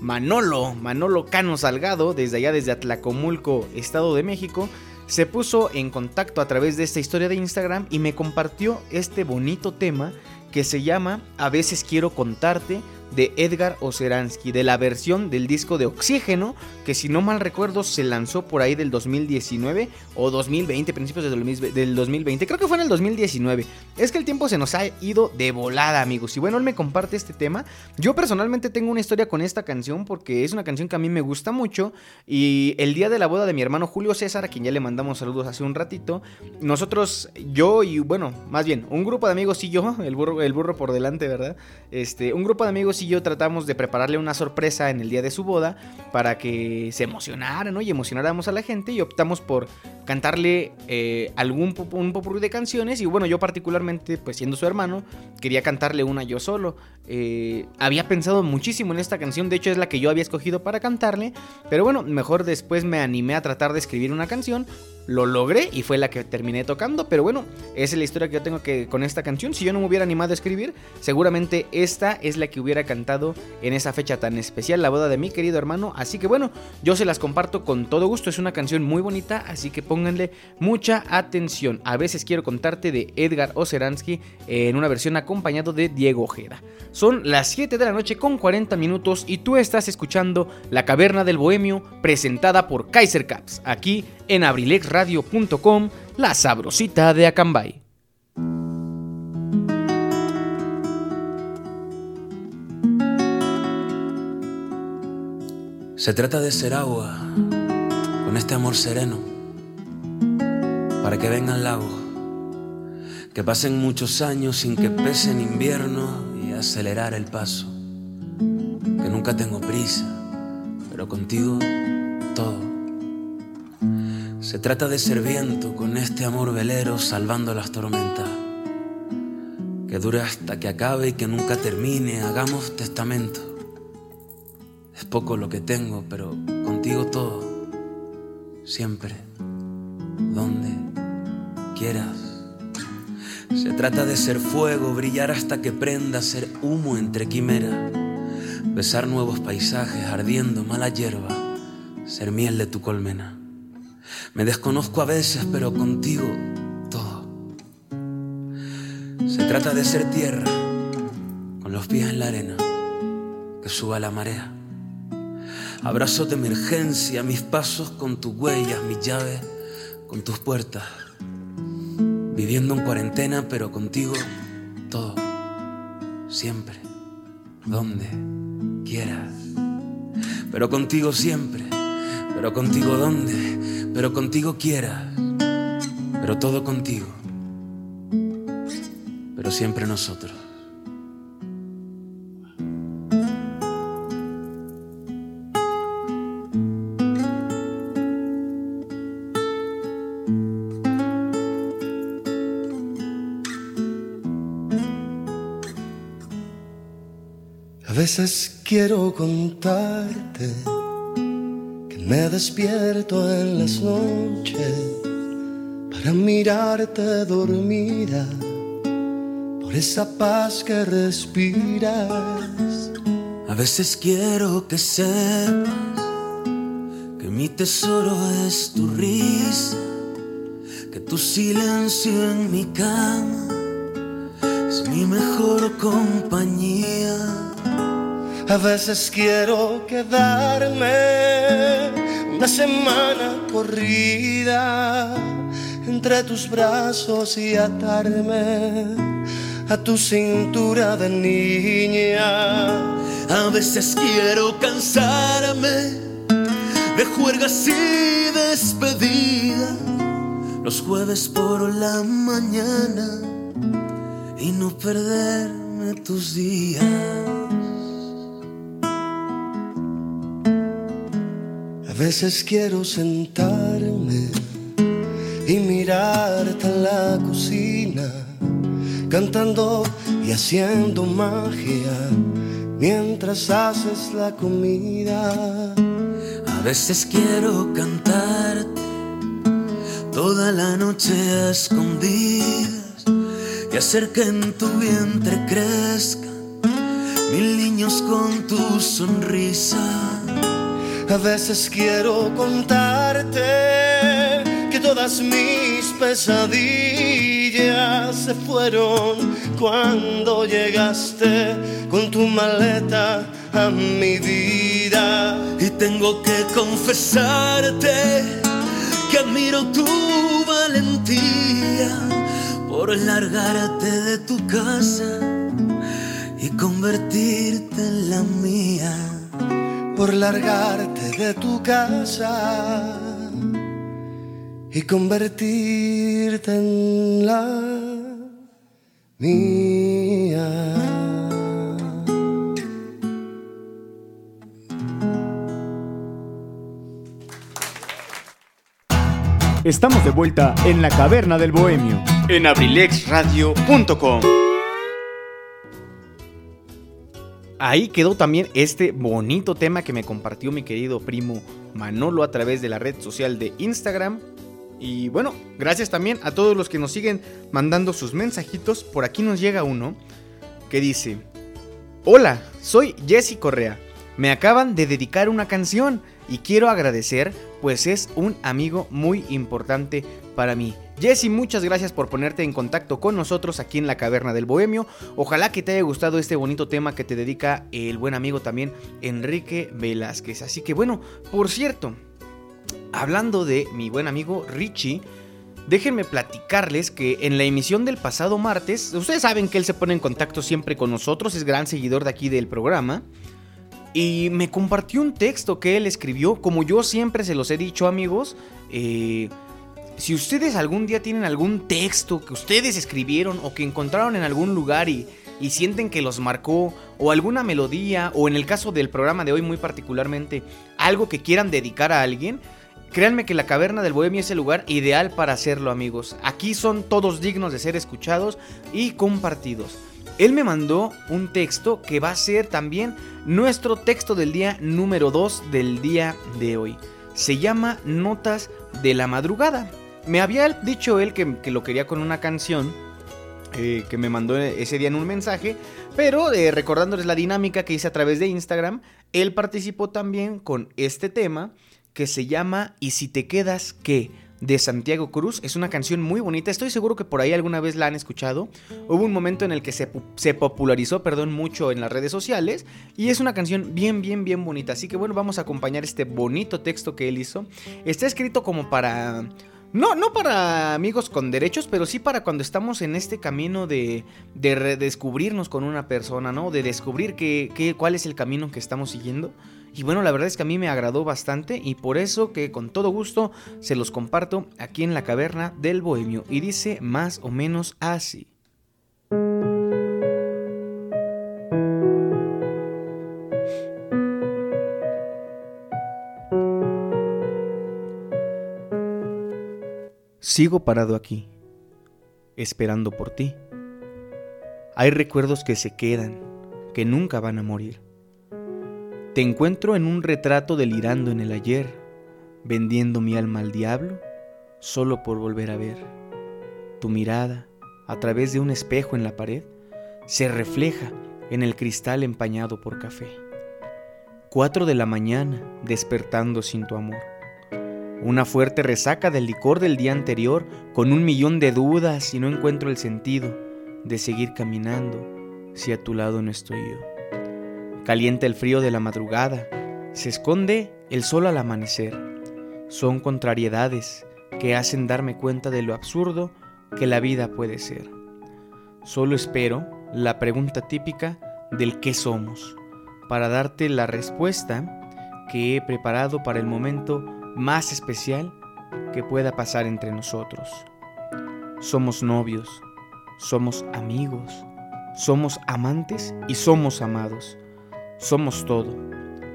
Manolo, Manolo Cano Salgado, desde allá desde Atlacomulco, Estado de México, se puso en contacto a través de esta historia de Instagram y me compartió este bonito tema que se llama A veces quiero contarte de Edgar Oceransky, de la versión del disco de Oxígeno, que si no mal recuerdo se lanzó por ahí del 2019 o 2020, principios del 2020, creo que fue en el 2019. Es que el tiempo se nos ha ido de volada, amigos. Y bueno, él me comparte este tema. Yo personalmente tengo una historia con esta canción porque es una canción que a mí me gusta mucho. Y el día de la boda de mi hermano Julio César, a quien ya le mandamos saludos hace un ratito, nosotros, yo y bueno, más bien, un grupo de amigos y yo, el burro, el burro por delante, ¿verdad? Este, un grupo de amigos y yo tratamos de prepararle una sorpresa en el día de su boda para que se emocionara, ¿no? Y emocionáramos a la gente y optamos por cantarle eh, algún un popurrí de canciones y bueno, yo particularmente, pues siendo su hermano, quería cantarle una yo solo. Eh, había pensado muchísimo en esta canción, de hecho es la que yo había escogido para cantarle, pero bueno, mejor después me animé a tratar de escribir una canción, lo logré y fue la que terminé tocando, pero bueno, esa es la historia que yo tengo que con esta canción. Si yo no me hubiera animado a escribir, seguramente esta es la que hubiera en esa fecha tan especial, la boda de mi querido hermano. Así que bueno, yo se las comparto con todo gusto, es una canción muy bonita, así que pónganle mucha atención. A veces quiero contarte de Edgar Oceransky en una versión acompañado de Diego Ojeda. Son las 7 de la noche con 40 minutos y tú estás escuchando La Caverna del Bohemio presentada por Kaiser Caps, aquí en abrilexradio.com, la sabrosita de Acambay. Se trata de ser agua, con este amor sereno, para que vengan lagos, que pasen muchos años sin que pese en invierno y acelerar el paso, que nunca tengo prisa, pero contigo todo. Se trata de ser viento con este amor velero salvando las tormentas, que dure hasta que acabe y que nunca termine, hagamos testamento es poco lo que tengo, pero contigo todo, siempre, donde quieras. Se trata de ser fuego, brillar hasta que prenda, ser humo entre quimeras, besar nuevos paisajes ardiendo mala hierba, ser miel de tu colmena. Me desconozco a veces, pero contigo todo. Se trata de ser tierra, con los pies en la arena, que suba la marea Abrazos de emergencia, mis pasos con tus huellas, mis llaves con tus puertas. Viviendo en cuarentena, pero contigo todo, siempre, donde quieras. Pero contigo siempre, pero contigo donde, pero contigo quieras. Pero todo contigo, pero siempre nosotros. Veces quiero contarte que me despierto en las noches para mirarte dormida por esa paz que respiras. A veces quiero que sepas que mi tesoro es tu risa, que tu silencio en mi cama es mi mejor compañía a veces quiero quedarme una semana corrida entre tus brazos y atarme a tu cintura de niña. A veces quiero cansarme de juergas y despedida los jueves por la mañana y no perderme tus días. A veces quiero sentarme y mirarte en la cocina, cantando y haciendo magia mientras haces la comida. A veces quiero cantarte toda la noche a escondidas y hacer que en tu vientre crezcan mil niños con tu sonrisa. A veces quiero contarte que todas mis pesadillas se fueron cuando llegaste con tu maleta a mi vida. Y tengo que confesarte que admiro tu valentía por largarte de tu casa y convertirte en la mía. Por largarte de tu casa y convertirte en la mía. Estamos de vuelta en la caverna del bohemio en abrilexradio.com. Ahí quedó también este bonito tema que me compartió mi querido primo Manolo a través de la red social de Instagram. Y bueno, gracias también a todos los que nos siguen mandando sus mensajitos. Por aquí nos llega uno que dice, Hola, soy Jesse Correa. Me acaban de dedicar una canción y quiero agradecer pues es un amigo muy importante para mí. Jesse, muchas gracias por ponerte en contacto con nosotros aquí en la Caverna del Bohemio. Ojalá que te haya gustado este bonito tema que te dedica el buen amigo también Enrique Velázquez. Así que bueno, por cierto, hablando de mi buen amigo Richie, déjenme platicarles que en la emisión del pasado martes, ustedes saben que él se pone en contacto siempre con nosotros, es gran seguidor de aquí del programa. Y me compartió un texto que él escribió, como yo siempre se los he dicho amigos, eh, si ustedes algún día tienen algún texto que ustedes escribieron o que encontraron en algún lugar y, sienten que los marcó, o alguna melodía, o en el caso del programa de hoy muy particularmente, algo que quieran dedicar a alguien, créanme que la Caverna del Bohemio es el lugar ideal para hacerlo amigos. Aquí son todos dignos de ser escuchados y compartidos. Él me mandó un texto que va a ser también nuestro texto del día número 2 del día de hoy. Se llama Notas de la Madrugada. Me había dicho él que, lo quería con una canción eh, que me mandó ese día en un mensaje, pero eh, recordándoles la dinámica que hice a través de Instagram, él participó también con este tema que se llama ¿Y si te quedas qué? de Santiago Cruz. Es una canción muy bonita, estoy seguro que por ahí alguna vez la han escuchado. Hubo un momento en el que se, se, popularizó, perdón, mucho en las redes sociales y es una canción bien, bien, bien bonita. Así que bueno, vamos a acompañar este bonito texto que él hizo. Está escrito como para... No, no para amigos con derechos, pero sí para cuando estamos en este camino de, de redescubrirnos con una persona, ¿no? De descubrir qué, cuál es el camino que estamos siguiendo. Y bueno, la verdad es que a mí me agradó bastante y por eso que con todo gusto se los comparto aquí en la caverna del Bohemio. Y dice más o menos así. Sigo parado aquí, esperando por ti. Hay recuerdos que se quedan, que nunca van a morir. Te encuentro en un retrato delirando en el ayer, vendiendo mi alma al diablo, solo por volver a ver. Tu mirada, a través de un espejo en la pared, se refleja en el cristal empañado por café. Cuatro de la mañana, despertando sin tu amor. Una fuerte resaca del licor del día anterior, con un millón de dudas y no encuentro el sentido de seguir caminando si a tu lado no estoy yo. Calienta el frío de la madrugada, se esconde el sol al amanecer. Son contrariedades que hacen darme cuenta de lo absurdo que la vida puede ser. Solo espero la pregunta típica del qué somos, para darte la respuesta que he preparado para el momento más especial que pueda pasar entre nosotros. Somos novios, somos amigos, somos amantes y somos amados. Somos todo,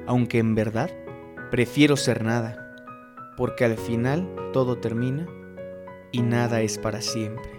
aunque en verdad prefiero ser nada, porque al final todo termina y nada es para siempre.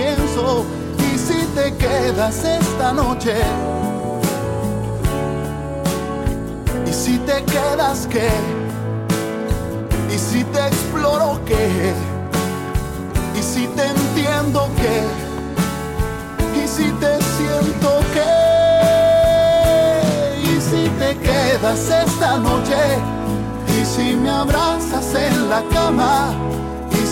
Y si te quedas esta noche, y si te quedas qué, y si te exploro qué, y si te entiendo qué, y si te siento qué, y si te quedas esta noche, y si me abrazas en la cama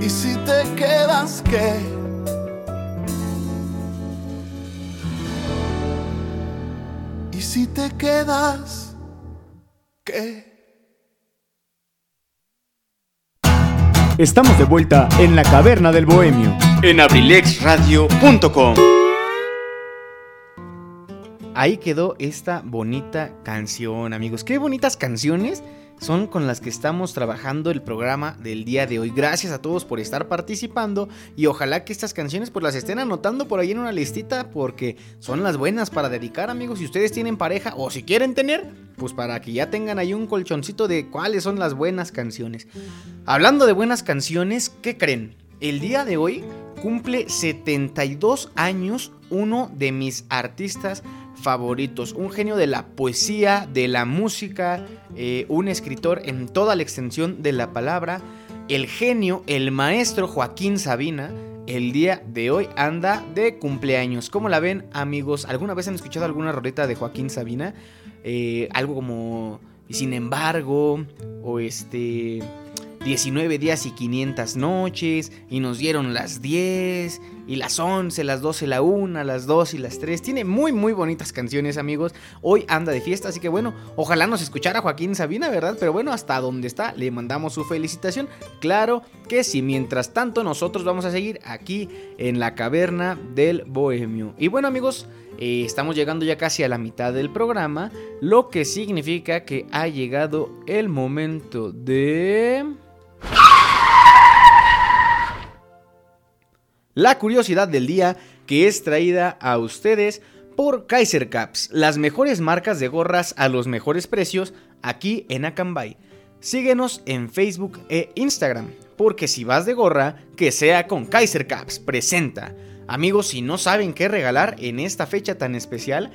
y si te quedas, ¿qué? Y si te quedas, ¿qué? Estamos de vuelta en la caverna del bohemio en abrilexradio.com. Ahí quedó esta bonita canción, amigos. Qué bonitas canciones son con las que estamos trabajando el programa del día de hoy. Gracias a todos por estar participando y ojalá que estas canciones pues las estén anotando por ahí en una listita porque son las buenas para dedicar amigos. Si ustedes tienen pareja o si quieren tener, pues para que ya tengan ahí un colchoncito de cuáles son las buenas canciones. Hablando de buenas canciones, ¿qué creen? El día de hoy cumple 72 años uno de mis artistas favoritos. Un genio de la poesía, de la música, eh, un escritor en toda la extensión de la palabra. El genio, el maestro Joaquín Sabina, el día de hoy anda de cumpleaños. ¿Cómo la ven, amigos? ¿Alguna vez han escuchado alguna roleta de Joaquín Sabina? Eh, algo como Sin embargo, o este. 19 días y 500 noches, y nos dieron las 10, y las 11, las 12, la 1, las 2 y las 3. Tiene muy, muy bonitas canciones, amigos. Hoy anda de fiesta, así que bueno, ojalá nos escuchara Joaquín Sabina, ¿verdad? Pero bueno, hasta donde está, le mandamos su felicitación. Claro que sí, mientras tanto, nosotros vamos a seguir aquí en la caverna del Bohemio. Y bueno, amigos. Eh, estamos llegando ya casi a la mitad del programa, lo que significa que ha llegado el momento de... La curiosidad del día que es traída a ustedes por Kaiser Caps, las mejores marcas de gorras a los mejores precios aquí en Acambay. Síguenos en Facebook e Instagram, porque si vas de gorra, que sea con Kaiser Caps, presenta. Amigos, si no saben qué regalar en esta fecha tan especial,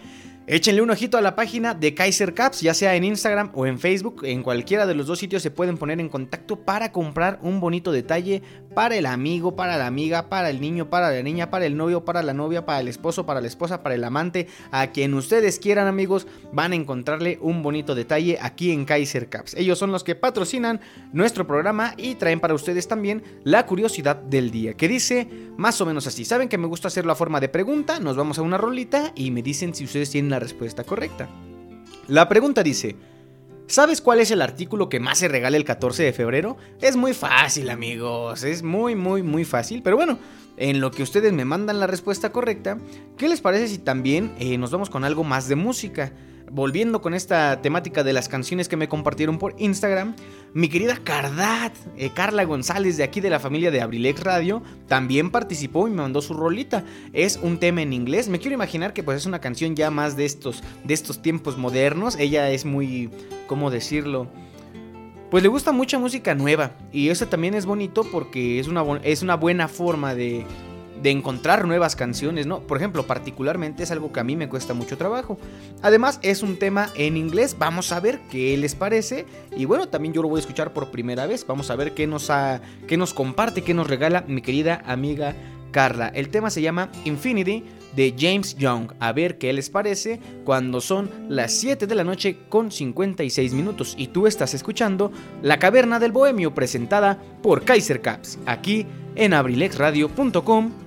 Échenle un ojito a la página de Kaiser Caps, ya sea en Instagram o en Facebook. En cualquiera de los dos sitios se pueden poner en contacto para comprar un bonito detalle para el amigo, para la amiga, para el niño, para la niña, para el novio, para la novia, para el esposo, para la esposa, para el amante. A quien ustedes quieran, amigos, van a encontrarle un bonito detalle aquí en Kaiser Caps. Ellos son los que patrocinan nuestro programa y traen para ustedes también la curiosidad del día, que dice más o menos así. Saben que me gusta hacerlo a forma de pregunta. Nos vamos a una rolita y me dicen si ustedes tienen respuesta correcta. La pregunta dice, ¿sabes cuál es el artículo que más se regala el 14 de febrero? Es muy fácil amigos, es muy muy muy fácil, pero bueno, en lo que ustedes me mandan la respuesta correcta, ¿qué les parece si también eh, nos vamos con algo más de música? Volviendo con esta temática de las canciones que me compartieron por Instagram, mi querida Cardat, eh, Carla González de aquí de la familia de Abrilex Radio, también participó y me mandó su rolita. Es un tema en inglés. Me quiero imaginar que pues es una canción ya más de estos, de estos tiempos modernos. Ella es muy, ¿cómo decirlo? Pues le gusta mucha música nueva y eso también es bonito porque es una, es una buena forma de, de encontrar nuevas canciones, ¿no? Por ejemplo, particularmente es algo que a mí me cuesta mucho trabajo. Además, es un tema en inglés, vamos a ver qué les parece. Y bueno, también yo lo voy a escuchar por primera vez, vamos a ver qué nos, qué nos comparte, qué nos regala mi querida amiga Carla. El tema se llama Infinity de James Young. A ver qué les parece cuando son las 7 de la noche con 56 minutos. Y tú estás escuchando La Caverna del Bohemio presentada por Kaiser Caps, aquí en abrilexradio.com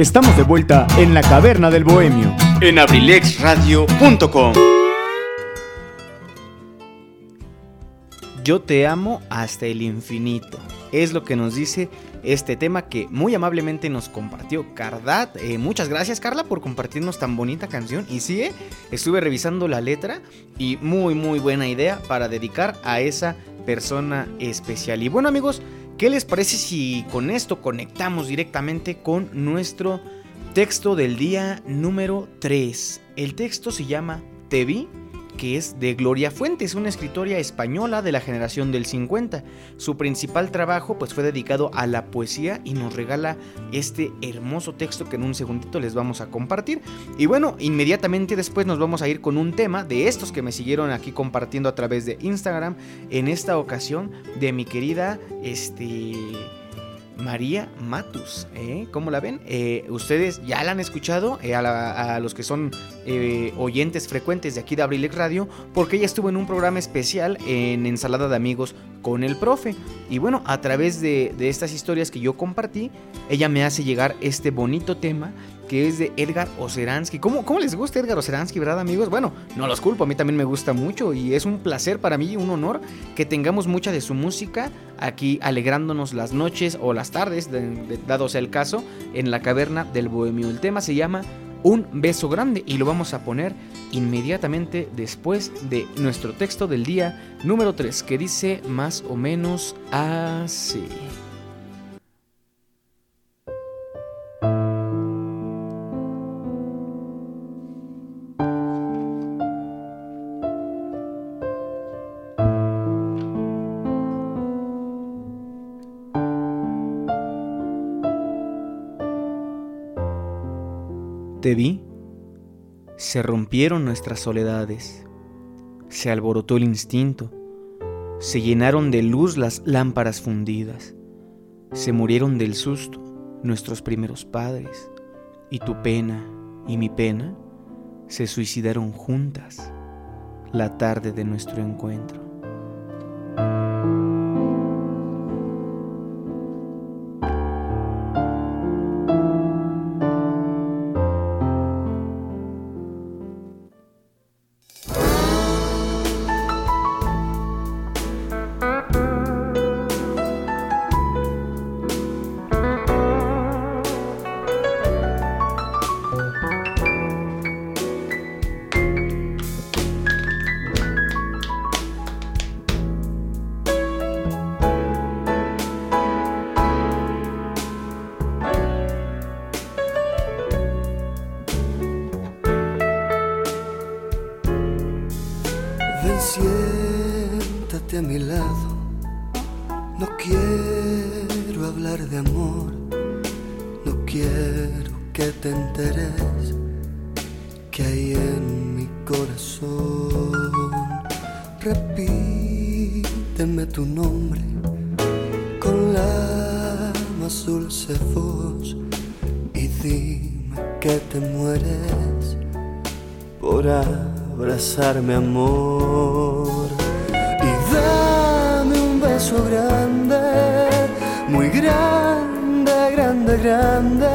Estamos de vuelta en la caverna del bohemio en abrilexradio.com. Yo te amo hasta el infinito. Es lo que nos dice este tema que muy amablemente nos compartió Cardat. Eh, muchas gracias Carla por compartirnos tan bonita canción. Y sí, eh, estuve revisando la letra y muy muy buena idea para dedicar a esa persona especial. Y bueno amigos, ¿qué les parece si con esto conectamos directamente con nuestro texto del día número 3? El texto se llama Te vi que es de Gloria Fuentes, una escritora española de la generación del 50. Su principal trabajo pues fue dedicado a la poesía y nos regala este hermoso texto que en un segundito les vamos a compartir. Y bueno, inmediatamente después nos vamos a ir con un tema de estos que me siguieron aquí compartiendo a través de Instagram, en esta ocasión de mi querida este María Matus, ¿eh? ¿cómo la ven? Eh, Ustedes ya la han escuchado, eh, a, los que son oyentes frecuentes de aquí de Abrilex Radio, porque ella estuvo en un programa especial en Ensalada de Amigos con el profe. Y bueno, a través de, de estas historias que yo compartí, ella me hace llegar este bonito tema que es de Edgar Oceransky. ¿Cómo, ¿Cómo les gusta Edgar Oceransky, verdad amigos? Bueno, no los culpo, a mí también me gusta mucho y es un placer para mí, un honor que tengamos mucha de su música aquí alegrándonos las noches o las tardes, de- dado sea el caso, en la caverna del bohemio. El tema se llama Un beso grande y lo vamos a poner inmediatamente después de nuestro texto del día número 3 que dice más o menos así. Vi, se rompieron nuestras soledades, se alborotó el instinto, se llenaron de luz las lámparas fundidas, se murieron del susto nuestros primeros padres, y tu pena y mi pena se suicidaron juntas la tarde de nuestro encuentro. Abrazarme, amor. Y dame un beso grande, muy grande, grande, grande,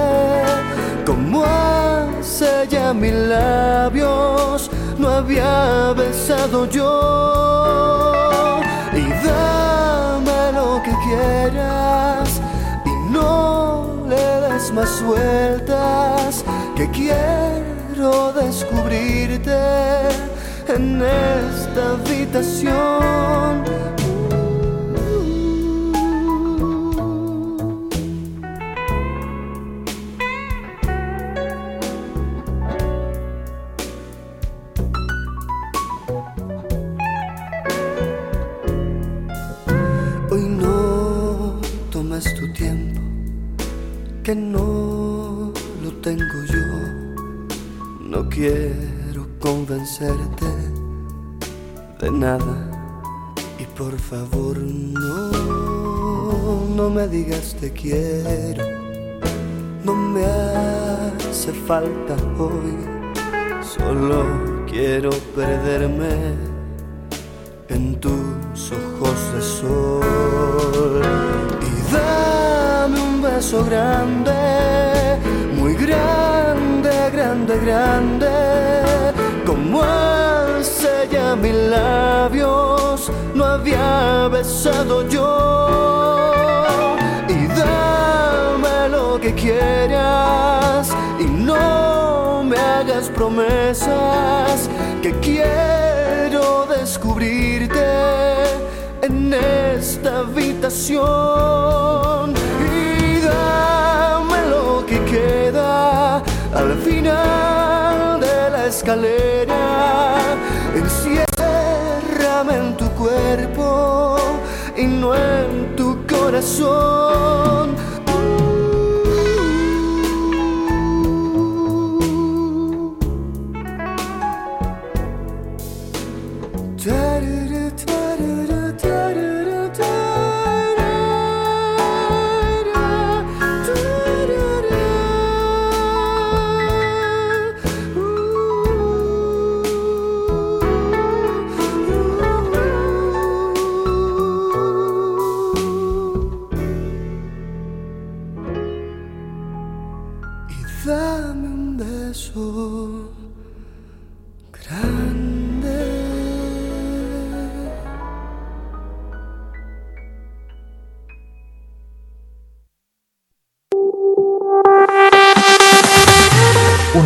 como hace ya mis labios no había besado yo. Y dame lo que quieras y no le des más vueltas que quiero descubrirte en esta habitación. Hoy no tomes tu tiempo, que no lo tengo yo. No quiero convencerte de nada. Y por favor no, no me digas te quiero. No me hace falta hoy, solo quiero perderme en tus ojos de sol. Y dame un beso grande, muy grande, grande, grande, como ya mis labios no había besado yo. Y dame lo que quieras y no me hagas promesas que quiero descubrirte en esta habitación. Y dame lo que queda al final de la escalera en tu cuerpo y no en tu corazón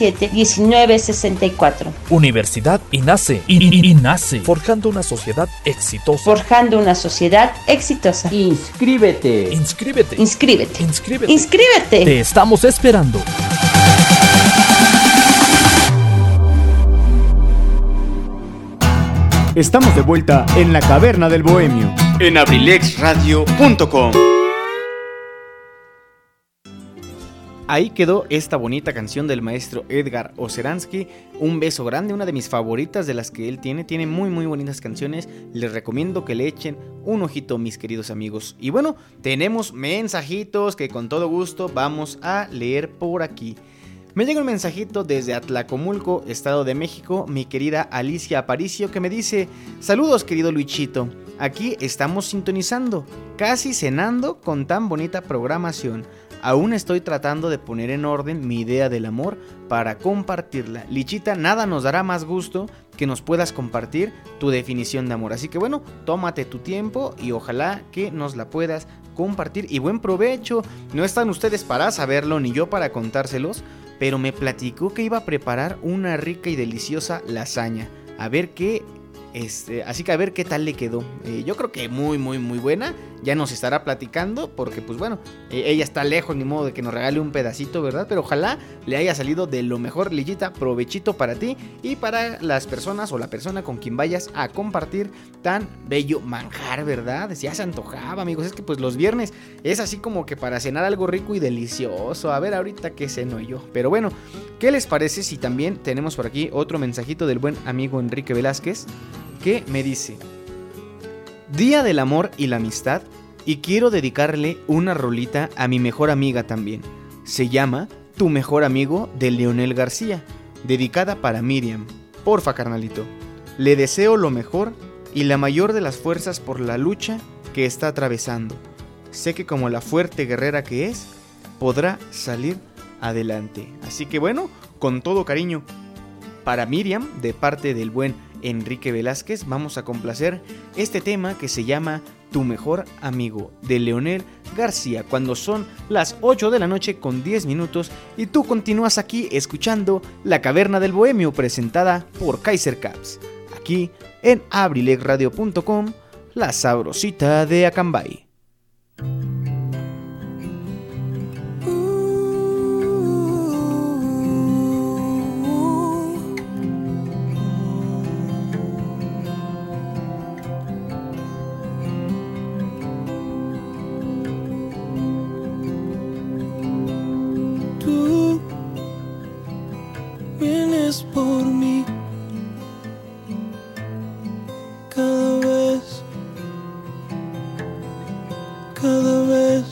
1964. Universidad INACE. I- I- INACE. Forjando una sociedad exitosa. Forjando una sociedad exitosa. Inscríbete. Inscríbete. Inscríbete. Inscríbete. Inscríbete. Te estamos esperando. Estamos de vuelta en la caverna del bohemio en abrilexradio.com. Ahí quedó esta bonita canción del maestro Edgar Oceransky, Un beso grande, una de mis favoritas de las que él tiene, tiene muy muy bonitas canciones, les recomiendo que le echen un ojito mis queridos amigos. Y bueno, tenemos mensajitos que con todo gusto vamos a leer por aquí. Me llega un mensajito desde Atlacomulco, Estado de México, mi querida Alicia Aparicio, que me dice, saludos querido Luichito, aquí estamos sintonizando, casi cenando con tan bonita programación. Aún estoy tratando de poner en orden mi idea del amor para compartirla. Lichita, nada nos dará más gusto que nos puedas compartir tu definición de amor. Así que bueno, tómate tu tiempo y ojalá que nos la puedas compartir. Y buen provecho. No están ustedes para saberlo ni yo para contárselos, pero me platicó que iba a preparar una rica y deliciosa lasaña. A ver qué este, así que a ver qué tal le quedó. Eh, yo creo que muy, muy, muy buena. Ya nos estará platicando porque, pues bueno, eh, ella está lejos, ni modo de que nos regale un pedacito, ¿verdad? Pero ojalá le haya salido de lo mejor, Lillita. Provechito para ti y para las personas o la persona con quien vayas a compartir tan bello manjar, ¿verdad? Ya se antojaba, amigos. Es que pues los viernes es así como que para cenar algo rico y delicioso. A ver ahorita qué ceno yo. Pero bueno, ¿qué les parece si también tenemos por aquí otro mensajito del buen amigo Enrique Velázquez? Que me dice, Día del Amor y la Amistad, y quiero dedicarle una rolita a mi mejor amiga también. Se llama Tu mejor amigo de Leonel García, dedicada para Miriam. Porfa, carnalito. Le deseo lo mejor y la mayor de las fuerzas por la lucha que está atravesando. Sé que como la fuerte guerrera que es, podrá salir adelante. Así que bueno, con todo cariño, para Miriam, de parte del buen Enrique Velázquez, vamos a complacer este tema que se llama Tu mejor amigo de Leonel García cuando son las 8 de la noche con 10 minutos y tú continúas aquí escuchando La Caverna del Bohemio presentada por Kaiser Caps, aquí en abrilegradio.com, la sabrosita de Acambay. Cada vez.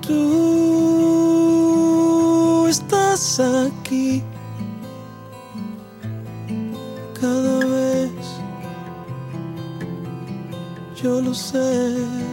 Tú estás aquí cada vez. Yo lo sé.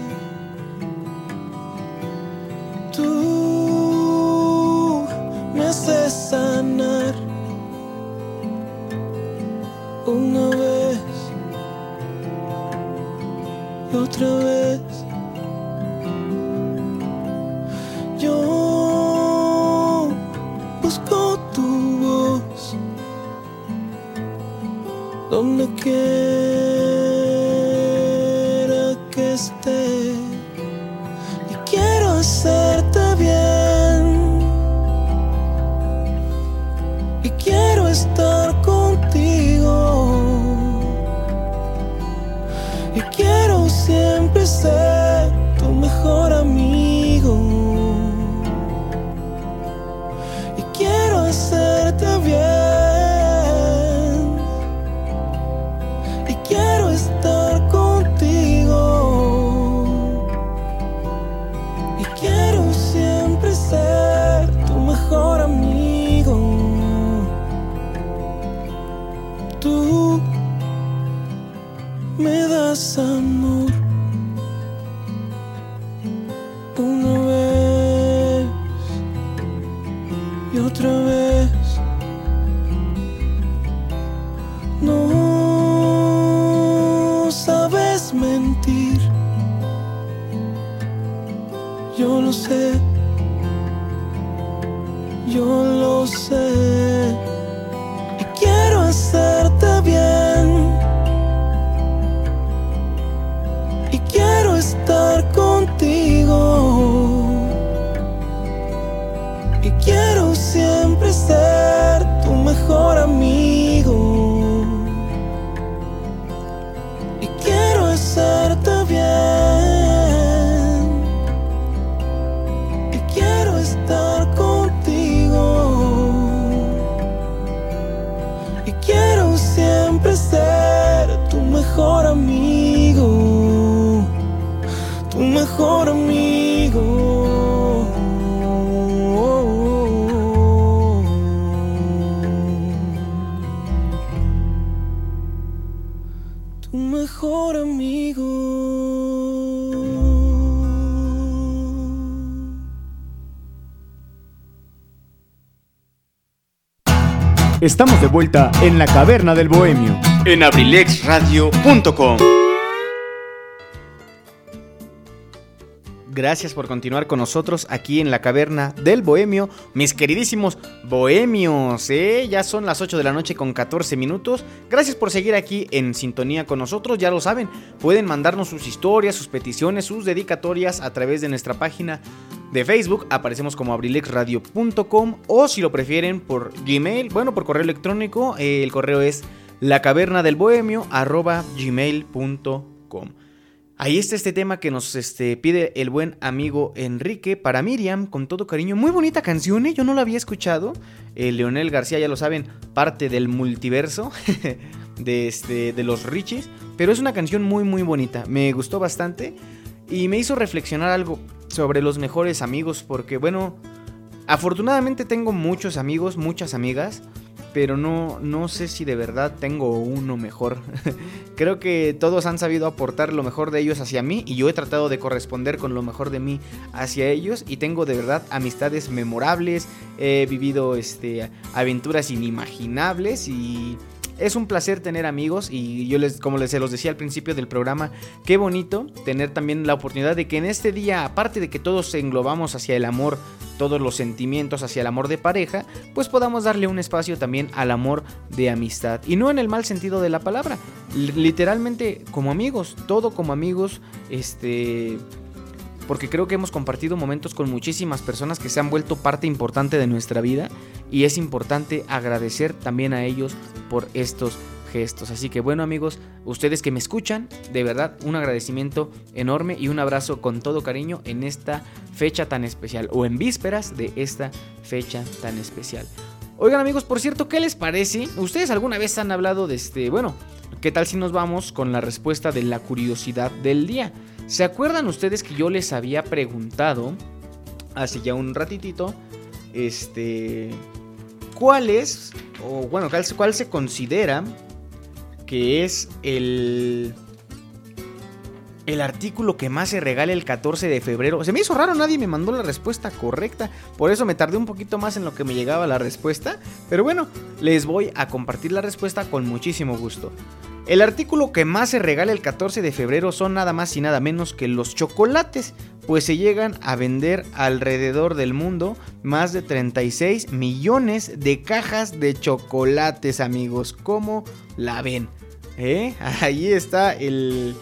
Estamos de vuelta en la caverna del bohemio en abrilexradio.com. Gracias por continuar con nosotros aquí en la caverna del Bohemio. Mis queridísimos bohemios, ¿eh? ya son las 8 de la noche con 14 minutos. Gracias por seguir aquí en sintonía con nosotros. Ya lo saben, pueden mandarnos sus historias, sus peticiones, sus dedicatorias a través de nuestra página de Facebook. Aparecemos como abrilexradio.com o si lo prefieren por Gmail, bueno, por correo electrónico. Eh, el correo es lacavernadelbohemio.gmail.com Ahí está este tema que nos este, pide el buen amigo Enrique para Miriam, con todo cariño. Muy bonita canción, ¿eh? yo no la había escuchado. Eh, Leonel García, ya lo saben, parte del multiverso de, este, de los Richies. Pero es una canción muy, muy bonita. Me gustó bastante y me hizo reflexionar algo sobre los mejores amigos. Porque, bueno, afortunadamente tengo muchos amigos, muchas amigas pero no, no sé si de verdad tengo uno mejor. Creo que todos han sabido aportar lo mejor de ellos hacia mí y yo he tratado de corresponder con lo mejor de mí hacia ellos y tengo de verdad amistades memorables, he vivido este, aventuras inimaginables y es un placer tener amigos y yo les, como les, se los decía al principio del programa, qué bonito tener también la oportunidad de que en este día, aparte de que todos englobamos hacia el amor, todos los sentimientos hacia el amor de pareja, pues podamos darle un espacio también al amor de amistad. Y no en el mal sentido de la palabra, literalmente como amigos, todo como amigos, este porque creo que hemos compartido momentos con muchísimas personas que se han vuelto parte importante de nuestra vida y es importante agradecer también a ellos por estos gestos. Así que bueno amigos, ustedes que me escuchan, de verdad un agradecimiento enorme y un abrazo con todo cariño en esta fecha tan especial o en vísperas de esta fecha tan especial. Oigan amigos, por cierto, ¿qué les parece? ¿Ustedes alguna vez han hablado de este, bueno, qué tal si nos vamos con la respuesta de la curiosidad del día? ¿Se acuerdan ustedes que yo les había preguntado hace ya un ratitito, este, cuál es, o bueno, cuál, se considera que es el, el artículo que más se regala el 14 de febrero? Se me hizo raro, nadie me mandó la respuesta correcta, por eso me tardé un poquito más en lo que me llegaba la respuesta, pero bueno, les voy a compartir la respuesta con muchísimo gusto. El artículo que más se regala el 14 de febrero son nada más y nada menos que los chocolates, pues se llegan a vender alrededor del mundo más de 36 millones de cajas de chocolates, amigos. ¿Cómo la ven? ¿Eh? Ahí está el,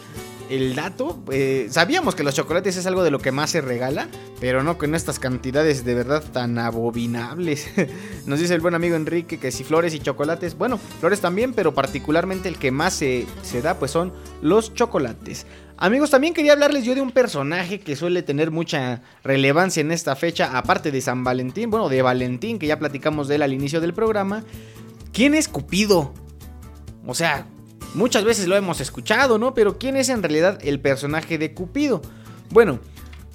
el dato. Eh, sabíamos que los chocolates es algo de lo que más se regala, pero no con estas cantidades de verdad tan abominables. Nos dice el buen amigo Enrique que si flores y chocolates, bueno, flores también, pero particularmente el que más se, se da pues son los chocolates. Amigos, también quería hablarles yo de un personaje que suele tener mucha relevancia en esta fecha, aparte de San Valentín, bueno, de Valentín, que ya platicamos de él al inicio del programa. ¿Quién es Cupido? O sea, Muchas veces lo hemos escuchado, ¿no? Pero ¿quién es en realidad el personaje de Cupido? Bueno,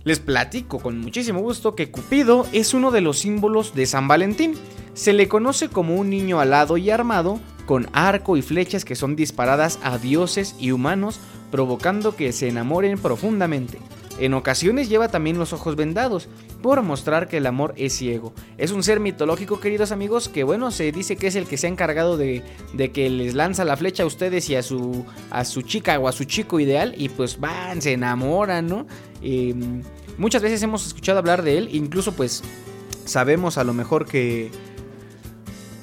les platico con muchísimo gusto que Cupido es uno de los símbolos de San Valentín. Se le conoce como un niño alado y armado, con arco y flechas que son disparadas a dioses y humanos, provocando que se enamoren profundamente. En ocasiones lleva también los ojos vendados, por mostrar que el amor es ciego. Es un ser mitológico, queridos amigos, que bueno, se dice que es el que se ha encargado de, que les lanza la flecha a ustedes y a su, a su chica o a su chico ideal, y pues van, se enamoran, ¿no? Em, muchas veces hemos escuchado hablar de él, incluso pues sabemos a lo mejor que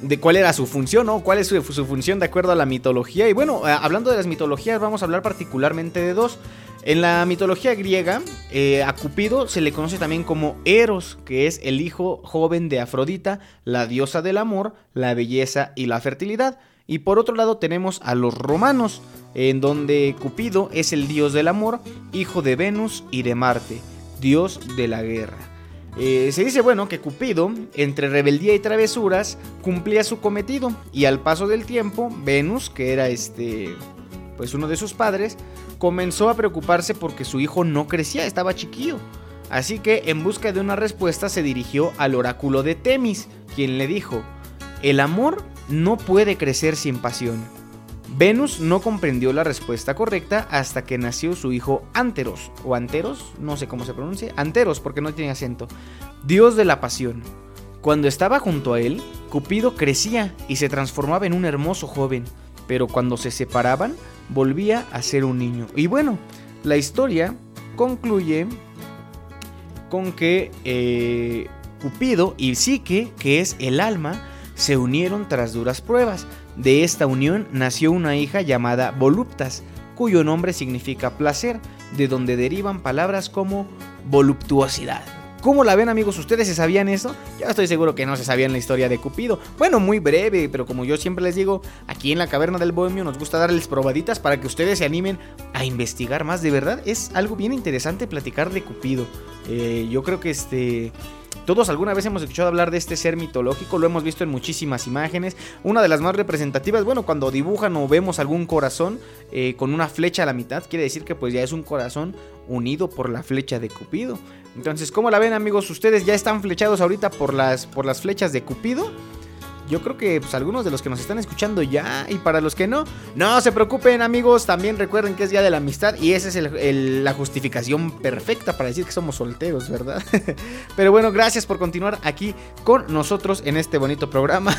de cuál era su función, ¿no? ¿Cuál es su, función de acuerdo a la mitología? Y bueno, hablando de las mitologías, vamos a hablar particularmente de dos. En la mitología griega, eh, a Cupido se le conoce también como Eros, que es el hijo joven de Afrodita, la diosa del amor, la belleza y la fertilidad. Y por otro lado tenemos a los romanos, en donde Cupido es el dios del amor, hijo de Venus y de Marte, dios de la guerra. Eh, se dice, bueno, que Cupido, entre rebeldía y travesuras, cumplía su cometido, y al paso del tiempo, Venus, que era este, pues uno de sus padres, comenzó a preocuparse porque su hijo no crecía, estaba chiquillo. Así que en busca de una respuesta se dirigió al oráculo de Temis, quien le dijo, el amor no puede crecer sin pasión. Venus no comprendió la respuesta correcta hasta que nació su hijo Anteros, o Anteros, no sé cómo se pronuncia, Anteros porque no tiene acento, dios de la pasión. Cuando estaba junto a él, Cupido crecía y se transformaba en un hermoso joven, pero cuando se separaban volvía a ser un niño. Y bueno, la historia concluye con que eh, Cupido y Psique, que es el alma, se unieron tras duras pruebas. De esta unión nació una hija llamada Voluptas, cuyo nombre significa placer, de donde derivan palabras como voluptuosidad. ¿Cómo la ven amigos? ¿Ustedes se sabían eso? Yo estoy seguro que no se sabían la historia de Cupido. Bueno, muy breve, pero como yo siempre les digo, aquí en la Caverna del Bohemio nos gusta darles probaditas para que ustedes se animen a investigar más. De verdad, es algo bien interesante platicar de Cupido. Eh, yo creo que este... Todos alguna vez hemos escuchado hablar de este ser mitológico, lo hemos visto en muchísimas imágenes. Una de las más representativas, bueno, cuando dibujan o vemos algún corazón eh, con una flecha a la mitad, quiere decir que pues ya es un corazón unido por la flecha de Cupido. Entonces, ¿cómo la ven amigos? ¿Ustedes ya están flechados ahorita por las, por las flechas de Cupido? Yo creo que pues, algunos de los que nos están escuchando ya, y para los que no, no se preocupen amigos, también recuerden que es Día de la Amistad y esa es la justificación perfecta para decir que somos solteros, ¿verdad? Pero bueno, gracias por continuar aquí con nosotros en este bonito programa.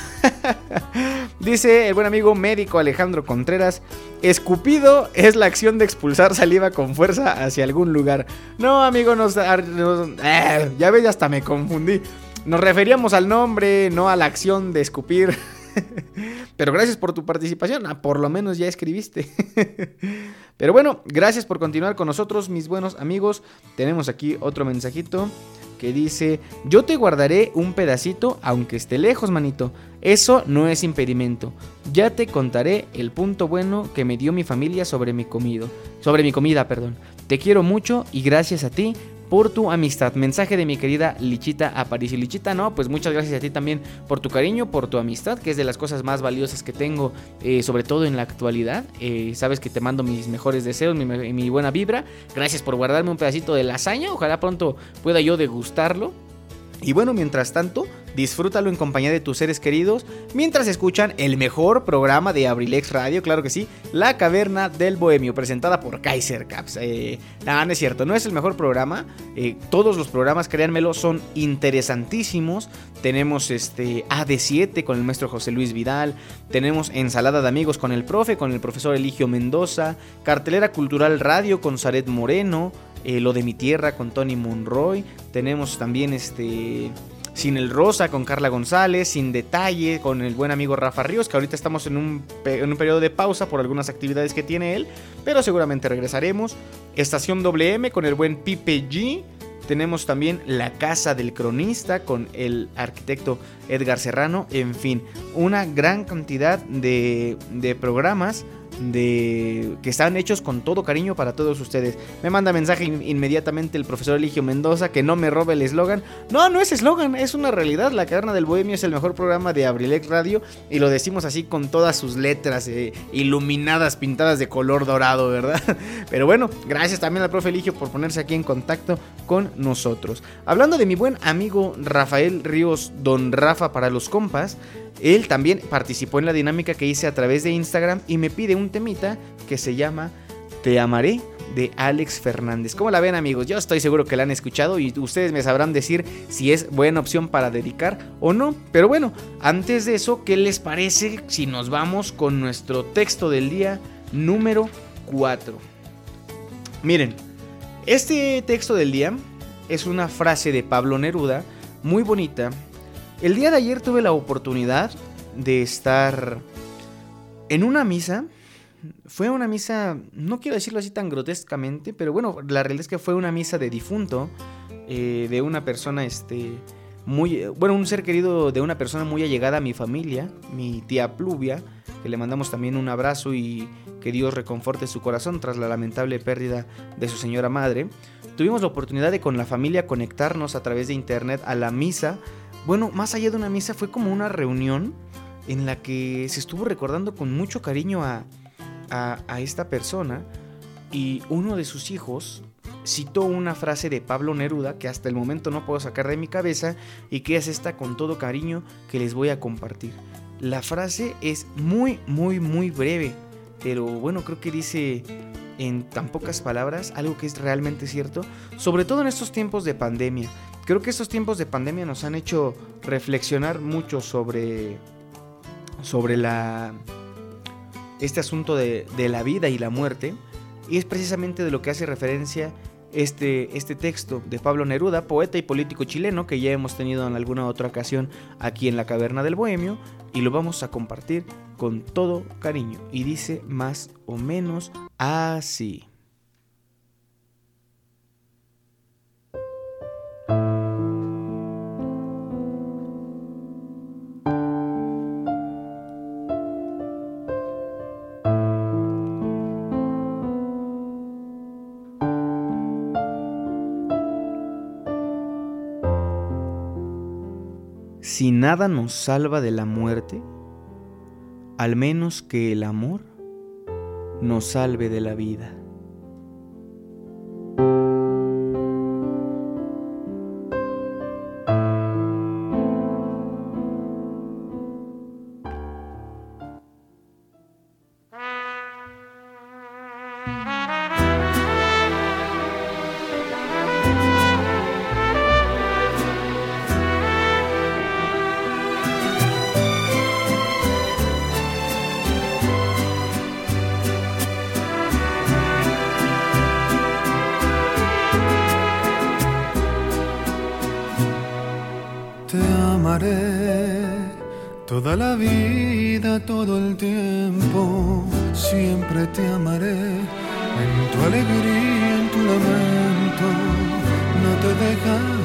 Dice el buen amigo médico Alejandro Contreras, escupido es la acción de expulsar saliva con fuerza hacia algún lugar. No, amigo, nos, eh, ya hasta me confundí. Nos referíamos al nombre, no a la acción de escupir. Pero gracias por tu participación. Ah, por lo menos ya escribiste. Pero bueno, gracias por continuar con nosotros, mis buenos amigos. Tenemos aquí otro mensajito que dice, yo te guardaré un pedacito aunque esté lejos, manito. Eso no es impedimento. Ya te contaré el punto bueno que me dio mi familia sobre mi comido. Sobre mi comida, perdón. Te quiero mucho y gracias a ti por tu amistad. Mensaje de mi querida Lichita Aparicio. Lichita, no, pues muchas gracias a ti también por tu cariño, por tu amistad, que es de las cosas más valiosas que tengo, eh, sobre todo en la actualidad. Eh, sabes que te mando mis mejores deseos, mi, mi buena vibra. Gracias por guardarme un pedacito de lasaña. Ojalá pronto pueda yo degustarlo. Y bueno, mientras tanto, disfrútalo en compañía de tus seres queridos mientras escuchan el mejor programa de Abrilex Radio, claro que sí, La Caverna del Bohemio, presentada por Kaiser Caps. Eh, no, no es cierto, no es el mejor programa. Eh, todos los programas, créanmelo, son interesantísimos. Tenemos este AD7 con el maestro José Luis Vidal, tenemos Ensalada de Amigos con el profe, con el profesor Eligio Mendoza, Cartelera Cultural Radio con Saret Moreno. Eh, lo de mi tierra con Tony Monroy. Tenemos también este. Sin el Rosa con Carla González, sin detalle con el buen amigo Rafa Ríos, que ahorita estamos en un, en un periodo de pausa por algunas actividades que tiene él, pero seguramente regresaremos. Estación WM con el buen Pipe G. Tenemos también La Casa del Cronista con el arquitecto Edgar Serrano. En fin, una gran cantidad de, de programas de que están hechos con todo cariño para todos ustedes. Me manda mensaje inmediatamente el profesor Eligio Mendoza que no me robe el eslogan. No, no es eslogan, es una realidad. La Caverna del Bohemio es el mejor programa de Abrilex Radio y lo decimos así con todas sus letras eh, iluminadas, pintadas de color dorado, ¿verdad? Pero bueno, gracias también al profe Eligio por ponerse aquí en contacto con nosotros. Hablando de mi buen amigo Rafael Ríos, don Rafa para los compas, él también participó en la dinámica que hice a través de Instagram y me pide un temita que se llama Te amaré de Alex Fernández. ¿Cómo la ven amigos? Yo estoy seguro que la han escuchado y ustedes me sabrán decir si es buena opción para dedicar o no. Pero bueno, antes de eso, ¿qué les parece si nos vamos con nuestro texto del día número 4? Miren, este texto del día es una frase de Pablo Neruda muy bonita el día de ayer tuve la oportunidad de estar en una misa. Fue una misa, no quiero decirlo así tan grotescamente, pero bueno, la realidad es que fue una misa de difunto, eh, de una persona, este, muy, bueno, un ser querido de una persona muy allegada a mi familia, mi tía Pluvia, que le mandamos también un abrazo y que Dios reconforte su corazón tras la lamentable pérdida de su señora madre. Tuvimos la oportunidad de con la familia conectarnos a través de internet a la misa bueno, más allá de una misa, fue como una reunión en la que se estuvo recordando con mucho cariño a, a, esta persona y uno de sus hijos citó una frase de Pablo Neruda que hasta el momento no puedo sacar de mi cabeza y que es esta con todo cariño que les voy a compartir. La frase es muy, muy, muy breve, pero bueno, creo que dice en tan pocas palabras algo que es realmente cierto, sobre todo en estos tiempos de pandemia creo que estos tiempos de pandemia nos han hecho reflexionar mucho sobre, sobre la, este asunto de, de la vida y la muerte. Y es precisamente de lo que hace referencia este, este texto de Pablo Neruda, poeta y político chileno que ya hemos tenido en alguna otra ocasión aquí en la Caverna del Bohemio y lo vamos a compartir con todo cariño. Y dice más o menos así. Si nada nos salva de la muerte, al menos que el amor nos salve de la vida. Toda la vida, todo el tiempo, siempre te amaré. En tu alegría, en tu lamento, no te dejaré,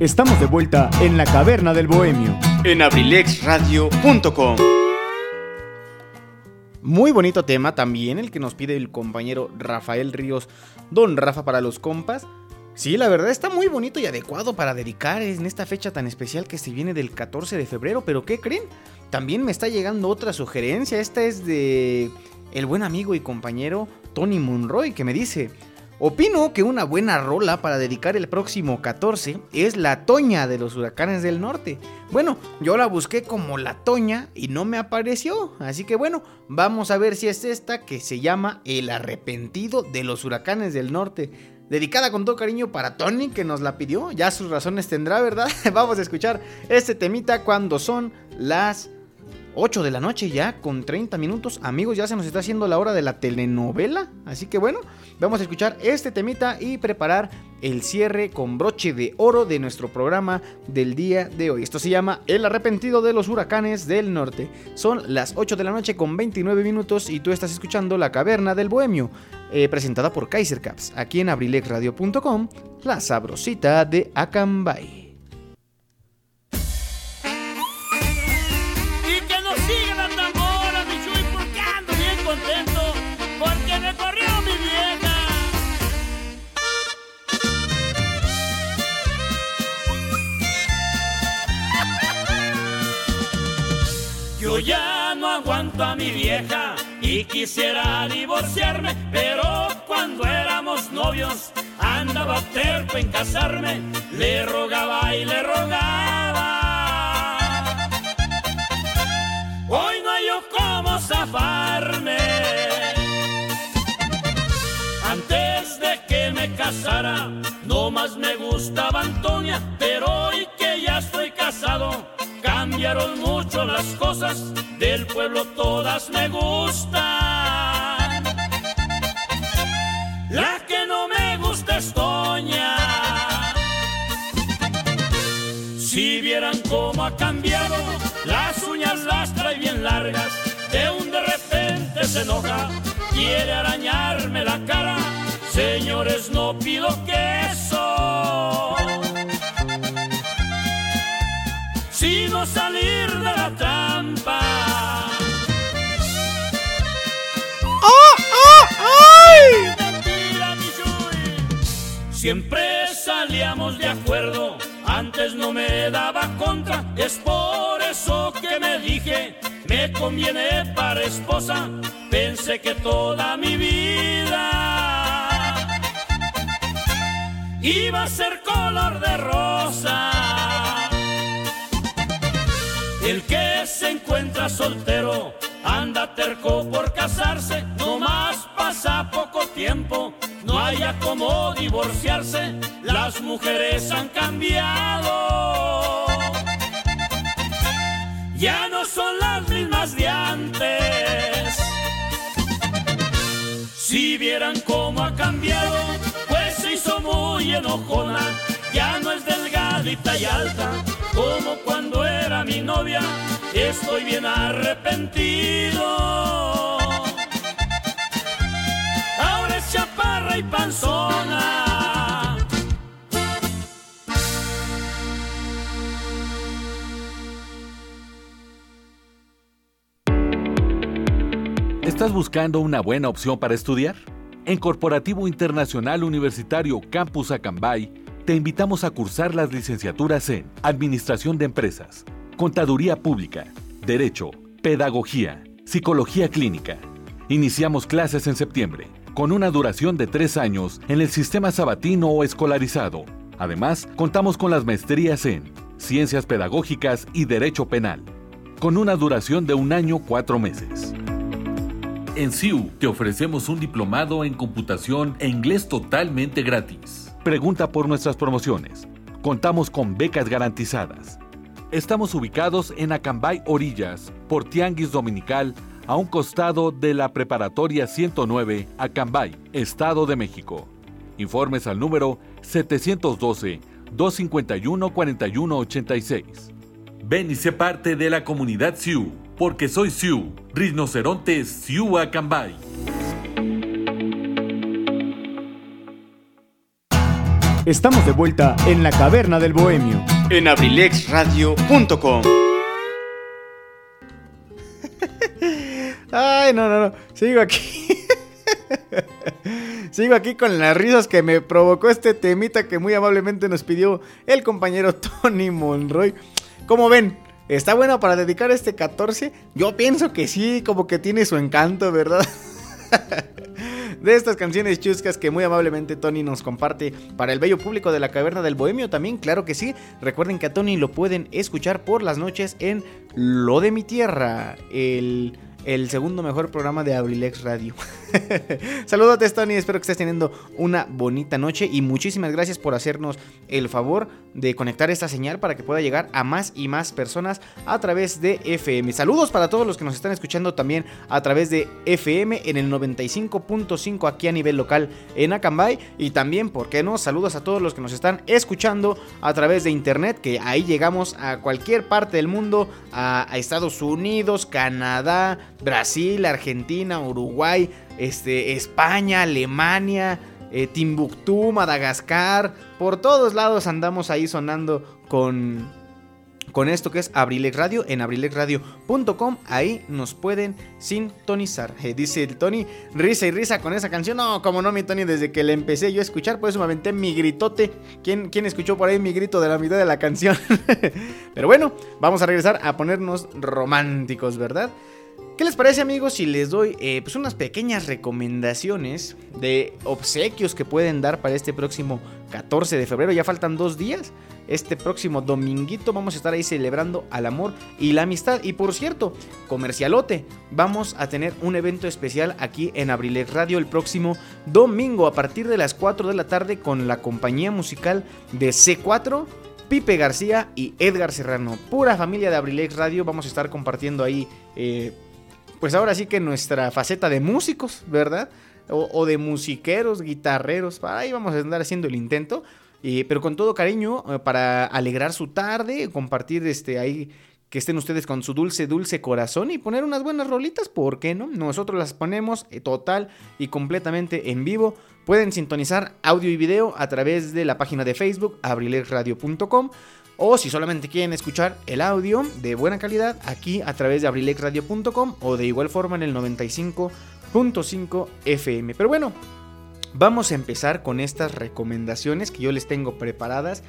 Estamos de vuelta en la caverna del bohemio en abrilexradio.com. Muy bonito tema también el que nos pide el compañero Rafael Ríos, don Rafa para los compas. Sí, la verdad está muy bonito y adecuado para dedicar en esta fecha tan especial que se viene del 14 de febrero, pero ¿qué creen? También me está llegando otra sugerencia, esta es de el buen amigo y compañero Tony Monroy que me dice, Opino que una buena rola para dedicar el próximo 14 es La Toña de los Huracanes del Norte. Bueno, yo la busqué como La Toña y no me apareció, así que bueno, vamos a ver si es esta que se llama El Arrepentido de los Huracanes del Norte. Dedicada con todo cariño para Tony que nos la pidió, ya sus razones tendrá, ¿verdad? vamos a escuchar este temita cuando son las 8 de la noche ya, con 30 minutos. Amigos, ya se nos está haciendo la hora de la telenovela. Así que bueno, vamos a escuchar este temita y preparar el cierre con broche de oro de nuestro programa del día de hoy. Esto se llama El arrepentido de los huracanes del norte. Son las 8 de la noche con 29 minutos y tú estás escuchando La Caverna del Bohemio, eh, presentada por Kaiser Caps, aquí en abrilexradio.com, la sabrosita de Acambay. Ya no aguanto a mi vieja y quisiera divorciarme, pero cuando éramos novios andaba terco en casarme, le rogaba y le rogaba. Hoy no hay yo cómo zafarme. Antes de que me casara, no más me gustaba Antonia, pero hoy que ya estoy casado, Cambiaron mucho las cosas, del pueblo todas me gustan. La que no me gusta es Toña. Si vieran cómo ha cambiado, las uñas las trae bien largas, de un de repente se enoja, quiere arañarme la cara. Señores, no pido queso salir de la trampa. ¡Oh, oh, ay! Siempre salíamos de acuerdo, antes no me daba contra, es por eso que me dije, me conviene para esposa, pensé que toda mi vida iba a ser color de rosa. El que se encuentra soltero anda terco por casarse, no más pasa poco tiempo, no haya como divorciarse, las mujeres han cambiado. Ya no son las mismas de antes. Si vieran cómo ha cambiado, pues se hizo muy enojona, ya no es delgadita y alta como cuando era mi novia, estoy bien arrepentido. Ahora es chaparra y panzona. ¿Estás buscando una buena opción para estudiar? En Corporativo Internacional Universitario Campus Acambay, te invitamos a cursar las licenciaturas en Administración de Empresas, Contaduría Pública, Derecho, Pedagogía, Psicología Clínica. Iniciamos clases en septiembre, con una duración de tres años en el sistema sabatino o escolarizado. Además, contamos con las maestrías en Ciencias Pedagógicas y Derecho Penal, con una duración de un año cuatro meses. En CIU te ofrecemos un diplomado en computación e inglés totalmente gratis. Pregunta por nuestras promociones. Contamos con becas garantizadas. Estamos ubicados en Acambay Orillas, por Tianguis Dominical, a un costado de la Preparatoria 109, Acambay, Estado de México. Informes al número 712-251-4186. Ven y sé parte de la comunidad Sioux, porque soy Sioux, Rinoceronte Sioux Acambay. Estamos de vuelta en la caverna del bohemio en abrilexradio.com. Ay, no, no, no. Sigo aquí. Sigo aquí con las risas que me provocó este temita que muy amablemente nos pidió el compañero Tony Monroy. Como ven, ¿está bueno para dedicar este 14? Yo pienso que sí, como que tiene su encanto, ¿verdad? De estas canciones chuscas que muy amablemente Tony nos comparte para el bello público de la Caverna del Bohemio también, claro que sí. Recuerden que a Tony lo pueden escuchar por las noches en Lo de mi Tierra, el el segundo mejor programa de Abrilex Radio. Saludos Tony, espero que estés teniendo una bonita noche y muchísimas gracias por hacernos el favor de conectar esta señal para que pueda llegar a más y más personas a través de FM. Saludos para todos los que nos están escuchando también a través de FM en el 95.5 aquí a nivel local en Acambay y también, ¿por qué no? Saludos a todos los que nos están escuchando a través de internet, que ahí llegamos a cualquier parte del mundo, a, a Estados Unidos, Canadá, Brasil, Argentina, Uruguay, este, España, Alemania, eh, Timbuktu, Madagascar. Por todos lados andamos ahí sonando con, con esto que es Abrilex Radio en abrilexradio.com. Ahí nos pueden sintonizar. Eh, dice el Tony, risa y risa con esa canción. No, como no, mi Tony, desde que la empecé yo a escuchar, por eso me aventé mi gritote. ¿Quién, quién escuchó por ahí mi grito de la mitad de la canción? Pero bueno, vamos a regresar a ponernos románticos, ¿verdad? ¿Qué les parece amigos si les doy eh, pues unas pequeñas recomendaciones de obsequios que pueden dar para este próximo 14 de febrero? Ya faltan dos días. Este próximo dominguito vamos a estar ahí celebrando al amor y la amistad. Y por cierto, comercialote, vamos a tener un evento especial aquí en Abrilex Radio el próximo domingo a partir de las 4 de la tarde con la compañía musical de C4. Pipe García y Edgar Serrano. Pura familia de Abrilex Radio. Vamos a estar compartiendo ahí eh, pues ahora sí que nuestra faceta de músicos, ¿verdad? O, de musiqueros, guitarreros, ahí vamos a andar haciendo el intento. pero con todo cariño, eh, para alegrar su tarde, compartir este ahí que estén ustedes con su dulce, dulce corazón y poner unas buenas rolitas, ¿por qué no? Nosotros las ponemos eh, total y completamente en vivo. Pueden sintonizar audio y video a través de la página de Facebook, abrilexradio.com o si solamente quieren escuchar el audio de buena calidad, aquí a través de abrilexradio.com o de igual forma en el 95.5 FM. Pero bueno, vamos a empezar con estas recomendaciones que yo les tengo preparadas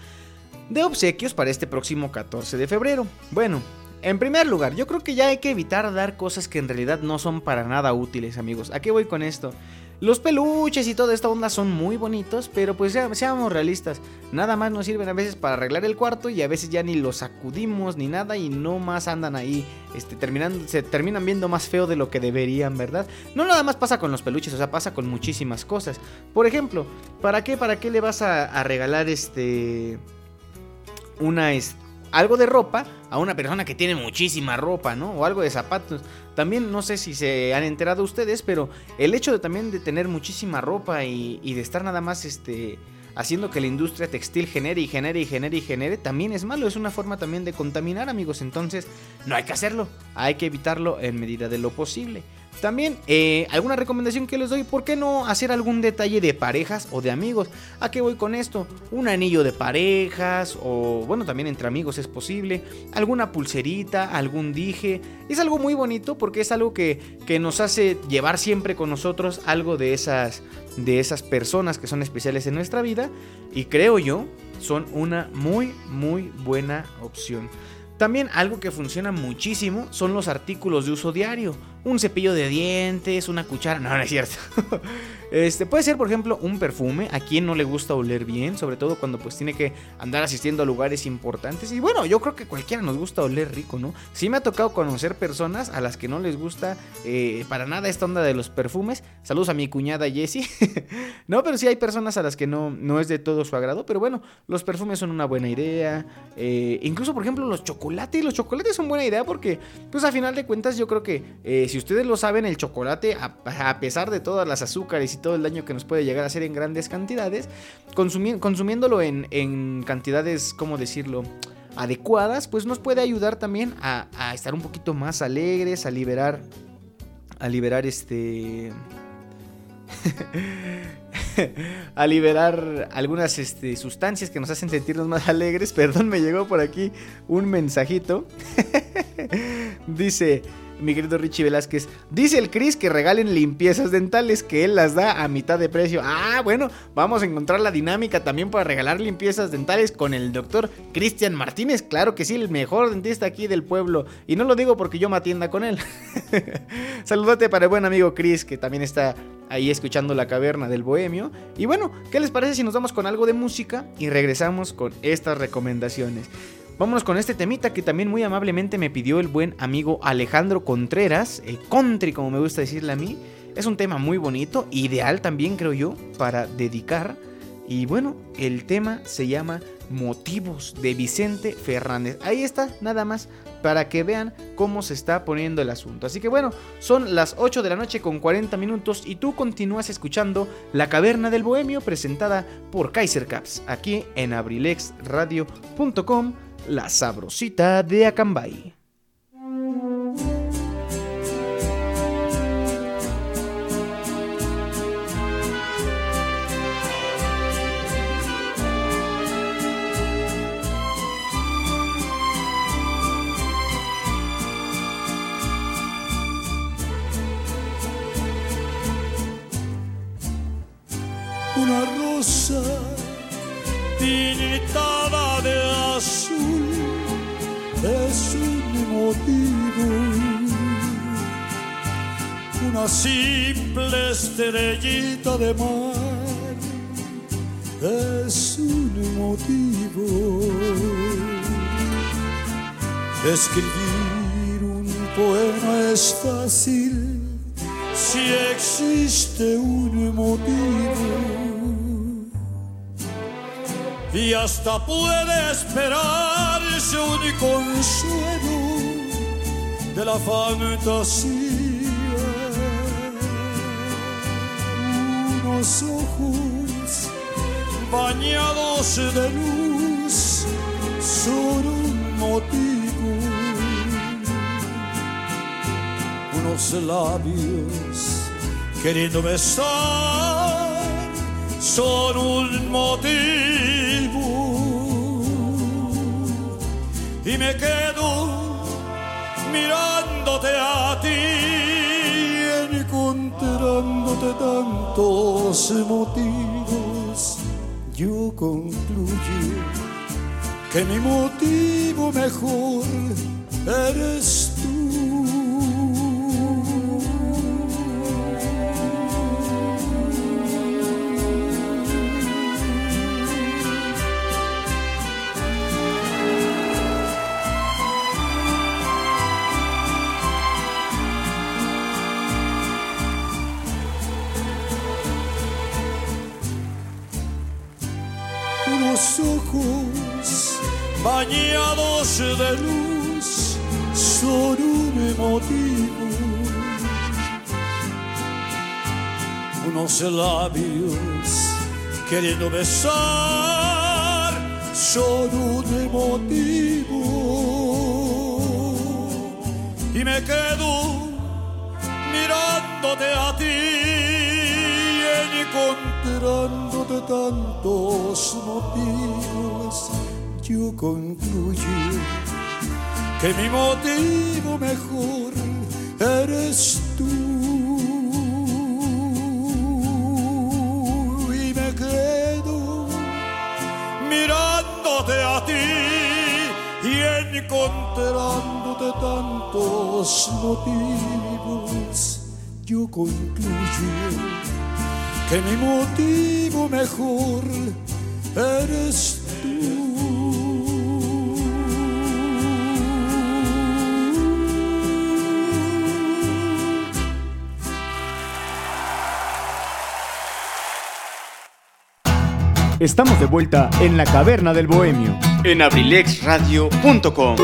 de obsequios para este próximo 14 de febrero. Bueno, en primer lugar, yo creo que ya hay que evitar dar cosas que en realidad no son para nada útiles, amigos. ¿A qué voy con esto? Los peluches y toda esta onda son muy bonitos, pero pues seamos realistas. Nada más nos sirven a veces para arreglar el cuarto y a veces ya ni los sacudimos ni nada y no más andan ahí, este, terminando, se terminan viendo más feo de lo que deberían, ¿verdad? No nada más pasa con los peluches, o sea, pasa con muchísimas cosas. Por ejemplo, ¿para qué, para qué le vas a, regalar este, una, este, algo de ropa a una persona que tiene muchísima ropa, ¿no? O algo de zapatos. También no sé si se han enterado ustedes, pero el hecho de también de tener muchísima ropa y, y de estar nada más este haciendo que la industria textil genere y genere y genere y genere, también es malo, es una forma también de contaminar amigos, entonces no hay que hacerlo, hay que evitarlo en medida de lo posible. También, eh, alguna recomendación que les doy, ¿por qué no hacer algún detalle de parejas o de amigos? ¿A qué voy con esto? Un anillo de parejas o, bueno, también entre amigos es posible. Alguna pulserita, algún dije. Es algo muy bonito porque es algo que, que nos hace llevar siempre con nosotros algo de esas, de esas personas que son especiales en nuestra vida. Y creo yo, son una muy, muy buena opción. También algo que funciona muchísimo son los artículos de uso diario un cepillo de dientes, una cuchara, no, no es cierto. Este, puede ser, por ejemplo, un perfume. A quien no le gusta oler bien, sobre todo cuando pues tiene que andar asistiendo a lugares importantes. Y bueno, yo creo que cualquiera nos gusta oler rico, ¿no? Sí me ha tocado conocer personas a las que no les gusta eh, para nada esta onda de los perfumes. Saludos a mi cuñada Jessie. no, pero sí hay personas a las que no, no es de todo su agrado. Pero bueno, los perfumes son una buena idea. Eh, incluso, por ejemplo, los chocolates. Los chocolates son buena idea porque, pues a final de cuentas, yo creo que eh, si ustedes lo saben, el chocolate, a, pesar de todas las azúcares y todo el daño que nos puede llegar a hacer en grandes cantidades, consumiéndolo en, cantidades, ¿cómo decirlo? adecuadas, pues nos puede ayudar también a, a estar un poquito más alegres, a liberar, a liberar este... a liberar algunas este, sustancias que nos hacen sentirnos más alegres. Perdón, me llegó por aquí un mensajito. Dice, mi querido Richie Velázquez. Dice el Chris que regalen limpiezas dentales, que él las da a mitad de precio. Ah, bueno, vamos a encontrar la dinámica también para regalar limpiezas dentales con el doctor Cristian Martínez. Claro que sí, el mejor dentista aquí del pueblo. Y no lo digo porque yo me atienda con él. Saludate para el buen amigo Chris, que también está ahí escuchando la caverna del bohemio. Y bueno, ¿qué les parece si nos vamos con algo de música y regresamos con estas recomendaciones? Vámonos con este temita que también muy amablemente me pidió el buen amigo Alejandro Contreras, el country como me gusta decirle a mí. Es un tema muy bonito, ideal también creo yo para dedicar. Y bueno, el tema se llama Motivos de Vicente Fernández. Ahí está, nada más, para que vean cómo se está poniendo el asunto. Así que bueno, son las 8 de la noche con 40 minutos y tú continúas escuchando La Caverna del Bohemio presentada por Kaiser Caps, aquí en abrilexradio.com la Sabrosita de Acambay. Una rosa pintada de azul es un motivo. Una simple estrellita de mar es un motivo. Escribir un poema es fácil si existe un motivo y hasta puede esperarse un consuelo de la fantasía. Unos ojos bañados de luz son un motivo. Unos labios queriendo besar son un motivo y me quedo mirándote a ti encontrándote tantos motivos. Yo concluyo que mi motivo mejor eres unos ojos bañados de luz son un motivo. Unos labios queriendo besar son un motivo. Y me quedo mirándote a ti encontrándote tantos motivos, yo concluyo que mi motivo mejor eres tú. Y me quedo mirándote a ti y encontrándote tantos motivos, yo concluyo que mi motivo mejor eres Estamos de vuelta en la caverna del bohemio en abrilexradio.com.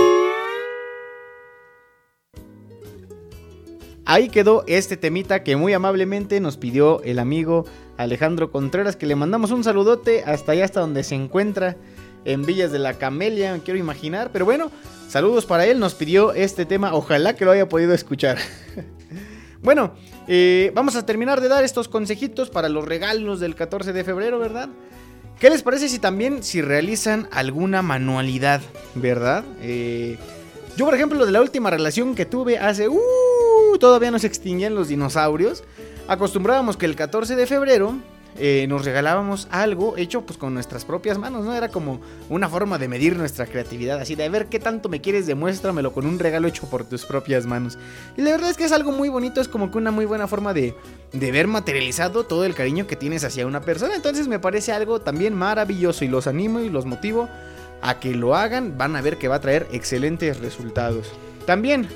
Ahí quedó este temita que muy amablemente nos pidió el amigo Alejandro Contreras, que le mandamos un saludote hasta allá, hasta donde se encuentra, en Villas de la Camelia, quiero imaginar. Pero bueno, saludos para él, nos pidió este tema, ojalá que lo haya podido escuchar. Bueno, eh, vamos a terminar de dar estos consejitos para los regalos del 14 de febrero, ¿verdad? ¿Qué les parece si también si realizan alguna manualidad, verdad? Eh, yo, por ejemplo, de la última relación que tuve hace... Uh, todavía no se extinguían los dinosaurios. Acostumbrábamos que el 14 de febrero eh, nos regalábamos algo hecho pues con nuestras propias manos, ¿no? Era como una forma de medir nuestra creatividad, así de ver qué tanto me quieres, demuéstramelo con un regalo hecho por tus propias manos. Y la verdad es que es algo muy bonito, es como que una muy buena forma de, de ver materializado todo el cariño que tienes hacia una persona. Entonces me parece algo también maravilloso y los animo y los motivo a que lo hagan, van a ver que va a traer excelentes resultados. También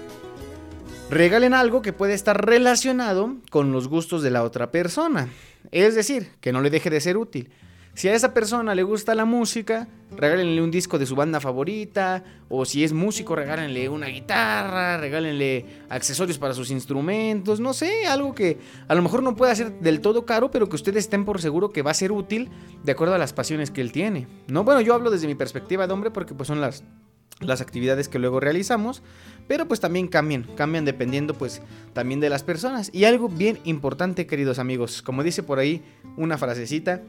regalen algo que puede estar relacionado con los gustos de la otra persona. Es decir, que no le deje de ser útil. Si a esa persona le gusta la música, regálenle un disco de su banda favorita, o si es músico, regálenle una guitarra, regálenle accesorios para sus instrumentos, no sé, algo que a lo mejor no pueda ser del todo caro, pero que ustedes estén por seguro que va a ser útil de acuerdo a las pasiones que él tiene. No, bueno, yo hablo desde mi perspectiva de hombre porque pues son las las actividades que luego realizamos, pero pues también cambian, cambian dependiendo pues también de las personas. Y algo bien importante, queridos amigos, como dice por ahí una frasecita,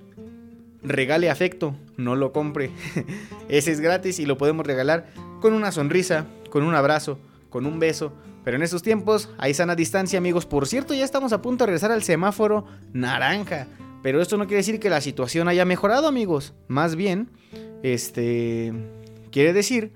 regale afecto, no lo compre. Ese es gratis y lo podemos regalar con una sonrisa, con un abrazo, con un beso. Pero en estos tiempos hay sana distancia, amigos. Por cierto, ya estamos a punto de regresar al semáforo naranja. Pero esto no quiere decir que la situación haya mejorado, amigos. Más bien, este quiere decir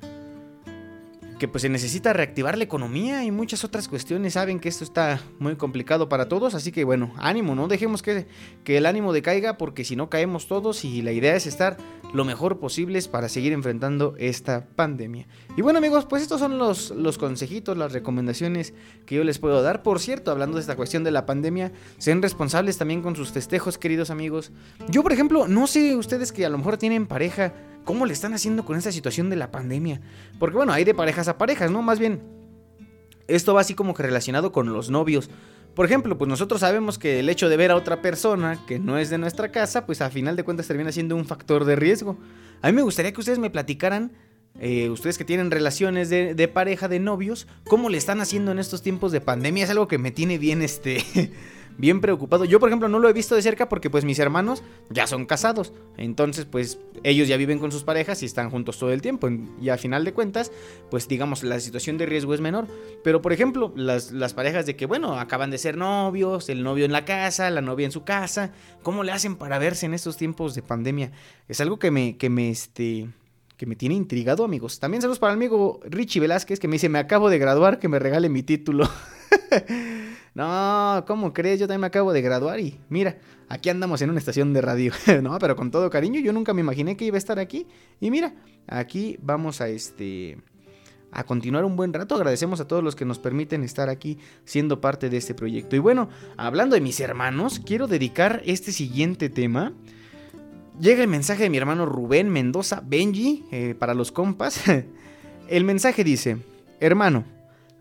que pues se necesita reactivar la economía y muchas otras cuestiones. Saben que esto está muy complicado para todos, así que bueno, ánimo, no dejemos que, que el ánimo decaiga porque si no caemos todos y la idea es estar lo mejor posible para seguir enfrentando esta pandemia. Y bueno amigos, pues estos son los, los consejitos, las recomendaciones que yo les puedo dar. Por cierto, hablando de esta cuestión de la pandemia, sean responsables también con sus festejos, queridos amigos. Yo, por ejemplo, no sé ustedes que a lo mejor tienen pareja, ¿Cómo le están haciendo con esta situación de la pandemia? Porque bueno, hay de parejas a parejas, ¿no? Más bien, esto va así como que relacionado con los novios. Por ejemplo, pues nosotros sabemos que el hecho de ver a otra persona que no es de nuestra casa, pues a final de cuentas termina siendo un factor de riesgo. A mí me gustaría que ustedes me platicaran, eh, ustedes que tienen relaciones de, de, pareja, de novios, cómo le están haciendo en estos tiempos de pandemia. Es algo que me tiene bien, este, bien preocupado. Yo, por ejemplo, no lo he visto de cerca porque pues mis hermanos ya son casados. Entonces, pues ellos ya viven con sus parejas y están juntos todo el tiempo. Y a final de cuentas, pues digamos, la situación de riesgo es menor. Pero, por ejemplo, las, las parejas de que, bueno, acaban de ser novios, el novio en la casa, la novia en su casa. ¿Cómo le hacen para verse en estos tiempos de pandemia? Es algo que me, que me, este que me tiene intrigado, amigos. También saludos para el amigo Richie Velázquez, que me dice, me acabo de graduar, que me regale mi título. no, ¿cómo crees? Yo también me acabo de graduar y mira, aquí andamos en una estación de radio. no, pero con todo cariño, yo nunca me imaginé que iba a estar aquí. Y mira, aquí vamos a este a continuar un buen rato. Agradecemos a todos los que nos permiten estar aquí siendo parte de este proyecto. Y bueno, hablando de mis hermanos, quiero dedicar este siguiente tema Llega el mensaje de mi hermano Rubén Mendoza, Benji, eh, para los compas. el mensaje dice, hermano,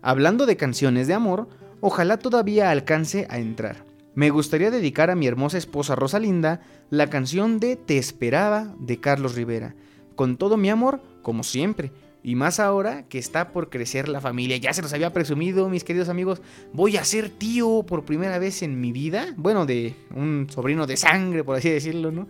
hablando de canciones de amor, ojalá todavía alcance a entrar. Me gustaría dedicar a mi hermosa esposa Rosalinda la canción de Te esperaba de Carlos Rivera. Con todo mi amor, como siempre. Y más ahora que está por crecer la familia. Ya se los había presumido, mis queridos amigos. Voy a ser tío por primera vez en mi vida. Bueno, de un sobrino de sangre, por así decirlo, ¿no?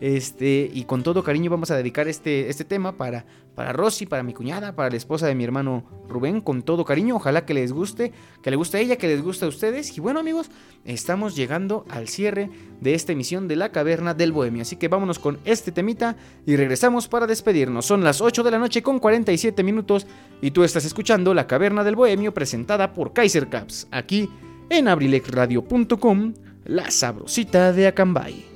Este, y con todo cariño vamos a dedicar este, este tema para, para Rosy, para mi cuñada, para la esposa de mi hermano Rubén, con todo cariño. Ojalá que les guste, que le guste a ella, que les guste a ustedes. Y bueno, amigos, estamos llegando al cierre de esta emisión de La Caverna del Bohemio. Así que vámonos con este temita y regresamos para despedirnos. Son las 8 de la noche con 47 minutos y tú estás escuchando La Caverna del Bohemio presentada por Kaiser Caps, aquí en abrilexradio.com, la sabrosita de Acambay.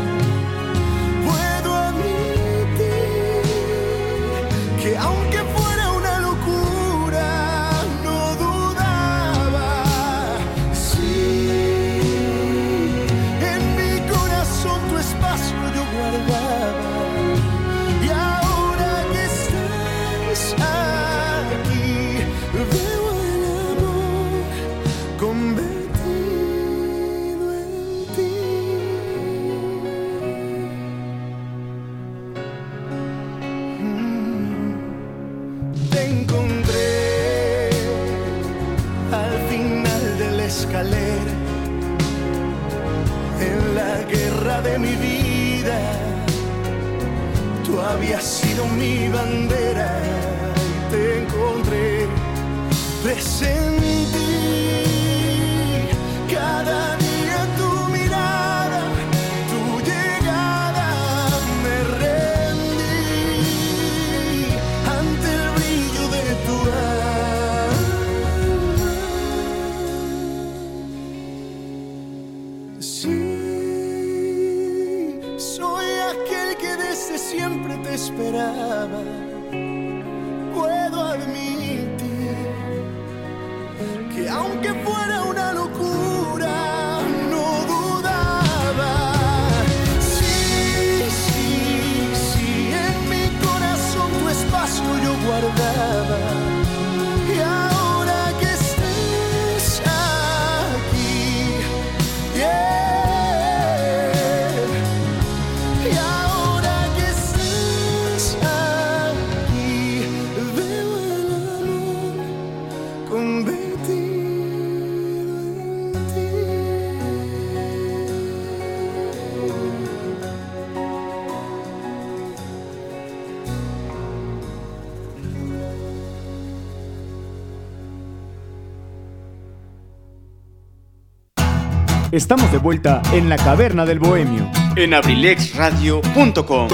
Estamos de vuelta en la caverna del bohemio en abrilexradio.com.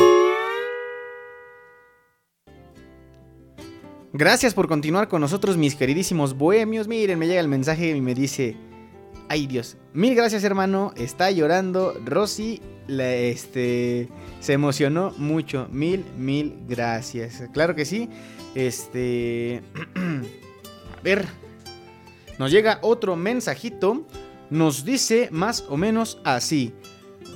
Gracias por continuar con nosotros, mis queridísimos bohemios. Miren, me llega el mensaje y me dice: Ay Dios, mil gracias, hermano. Está llorando. Rosy la- este, se emocionó mucho. Mil, mil gracias. Claro que sí. Este. A ver. Nos llega otro mensajito. Nos dice más o menos así.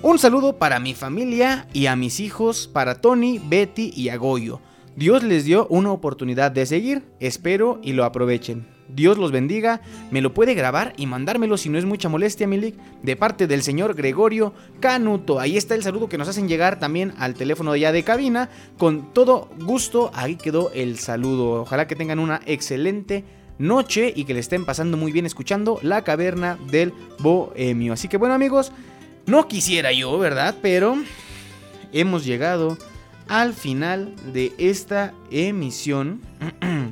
Un saludo para mi familia y a mis hijos, para Tony, Betty y a Goyo. Dios les dio una oportunidad de seguir, espero y lo aprovechen. Dios los bendiga, me lo puede grabar y mandármelo si no es mucha molestia, Milik, de parte del señor Gregorio Canuto. Ahí está el saludo que nos hacen llegar también al teléfono ya de cabina. Con todo gusto, ahí quedó el saludo. Ojalá que tengan una excelente noche y que le estén pasando muy bien escuchando La Caverna del Bohemio. Así que bueno amigos, no quisiera yo, ¿verdad? Pero hemos llegado al final de esta emisión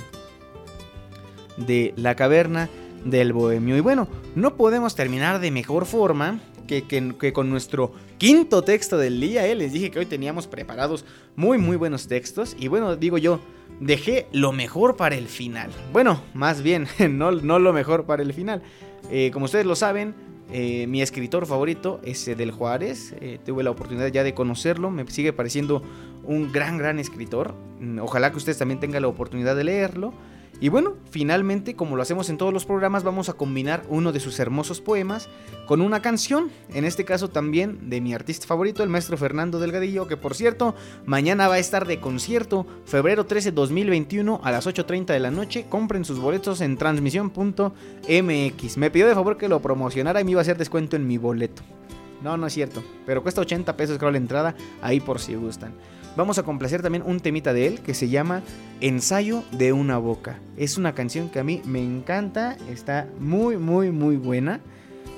de La Caverna del Bohemio. Y bueno, no podemos terminar de mejor forma que, con nuestro quinto texto del día. ¿eh? Les dije que hoy teníamos preparados muy, muy buenos textos. Y bueno, digo yo, dejé lo mejor para el final. Bueno, más bien, no, no lo mejor para el final. Eh, como ustedes lo saben, eh, mi escritor favorito es Del Juárez. Eh, tuve la oportunidad ya de conocerlo. Me sigue pareciendo un gran, gran escritor. Mm, Ojalá que ustedes también tengan la oportunidad de leerlo. Y bueno, finalmente, como lo hacemos en todos los programas, vamos a combinar uno de sus hermosos poemas con una canción. En este caso también de mi artista favorito, el maestro Fernando Delgadillo, que por cierto, mañana va a estar de concierto, febrero 13 2021 a las 8.30 de la noche. Compren sus boletos en transmisión.mx. Me pidió de favor que lo promocionara y me iba a hacer descuento en mi boleto. No, no es cierto. Pero cuesta 80 pesos creo la entrada, ahí por si gustan. Vamos a complacer también un temita de él que se llama Ensayo de una boca. Es una canción que a mí me encanta, está muy, muy, muy buena.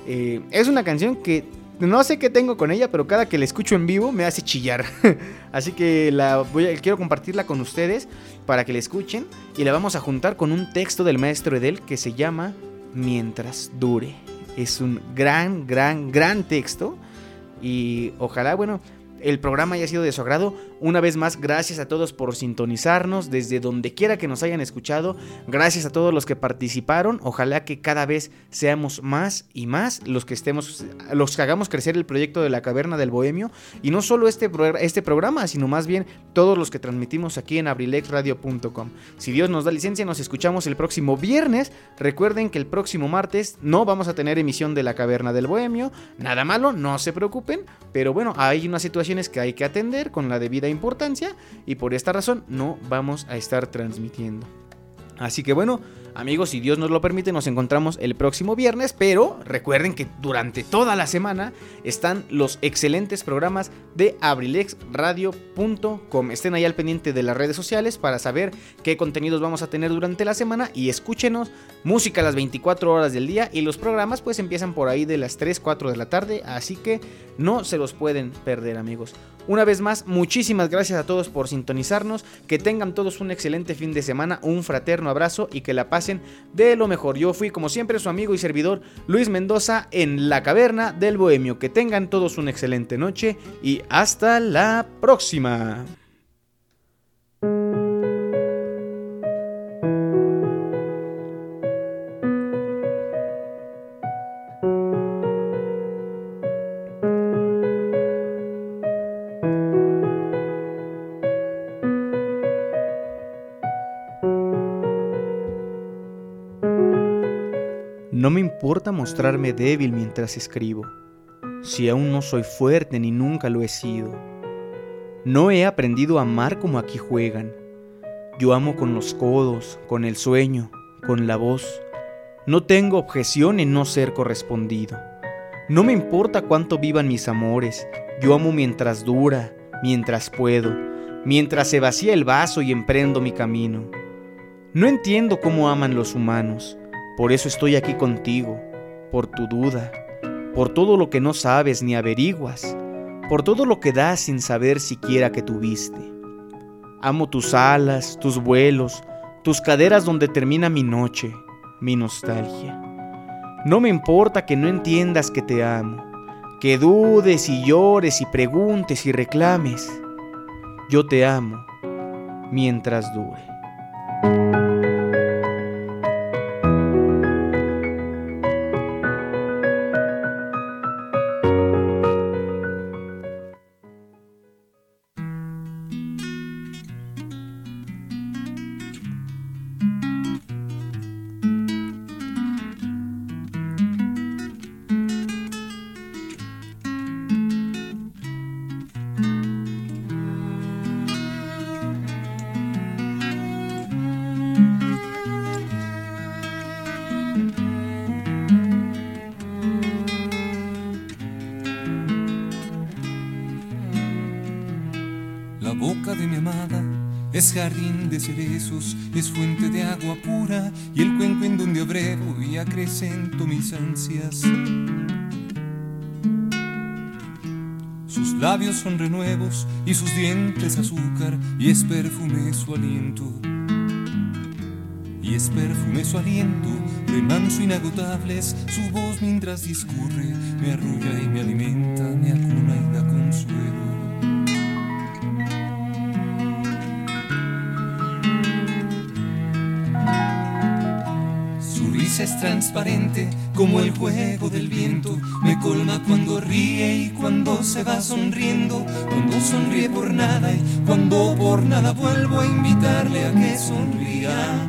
Eh, es una canción que no sé qué tengo con ella, pero cada que la escucho en vivo me hace chillar. Así que la voy a, quiero compartirla con ustedes para que la escuchen y la vamos a juntar con un texto del maestro Edel que se llama Mientras dure. Es un gran, gran, gran texto y ojalá, bueno, el programa haya sido de su agrado. Una vez más, gracias a todos por sintonizarnos desde donde quiera que nos hayan escuchado. Gracias a todos los que participaron. Ojalá que cada vez seamos más y más los que estemos, los que hagamos crecer el proyecto de la Caverna del Bohemio. Y no solo este, este programa, sino más bien todos los que transmitimos aquí en abrilexradio.com. Si Dios nos da licencia, nos escuchamos el próximo viernes. Recuerden que el próximo martes no vamos a tener emisión de la Caverna del Bohemio. Nada malo, no se preocupen. Pero bueno, hay una que hay que atender con la debida importancia y por esta razón no vamos a estar transmitiendo. Así que bueno, Amigos, si Dios nos lo permite, nos encontramos el próximo viernes, pero recuerden que durante toda la semana están los excelentes programas de abrilexradio.com. Estén ahí al pendiente de las redes sociales para saber qué contenidos vamos a tener durante la semana y escúchenos música a las 24 horas del día y los programas pues empiezan por ahí de las 3, 4 de la tarde, así que no se los pueden perder amigos. Una vez más, muchísimas gracias a todos por sintonizarnos, que tengan todos un excelente fin de semana, un fraterno abrazo y que la paz de lo mejor. Yo fui como siempre su amigo y servidor Luis Mendoza en la caverna del Bohemio. Que tengan todos una excelente noche y hasta la próxima. Importa mostrarme débil mientras escribo, si aún no soy fuerte ni nunca lo he sido. No he aprendido a amar como aquí juegan. Yo amo con los codos, con el sueño, con la voz. No tengo objeción en no ser correspondido. No me importa cuánto vivan mis amores, yo amo mientras dura, mientras puedo, mientras se vacía el vaso y emprendo mi camino. No entiendo cómo aman los humanos por eso estoy aquí contigo, por tu duda, por todo lo que no sabes ni averiguas, por todo lo que das sin saber siquiera que tuviste. Amo tus alas, tus vuelos, tus caderas donde termina mi noche, mi nostalgia. No me importa que no entiendas que te amo, que dudes y llores y preguntes y reclames. Yo te amo mientras dure. Es fuente de agua pura y el cuenco en donde abrevo y acrecento mis ansias. Sus labios son renuevos y sus dientes azúcar y es perfume su aliento. Y es perfume su aliento, remanso inagotables, su voz mientras discurre, me arrulla y me alimenta, me acuna y da consuelo. Transparente como el juego del viento. Me colma cuando ríe y cuando se va sonriendo. Cuando sonríe por nada y cuando por nada vuelvo a invitarle a que sonría.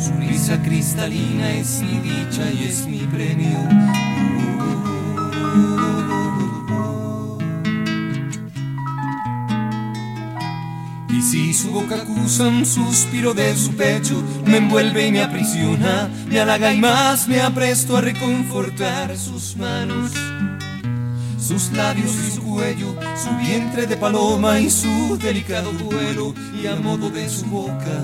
Su risa cristalina es mi dicha y es mi premio. Boca acusa un suspiro de su pecho, me envuelve y me aprisiona, me halaga y más me apresto a reconfortar sus manos, sus labios y su cuello, su vientre de paloma y su delicado vuelo, y a modo de su boca.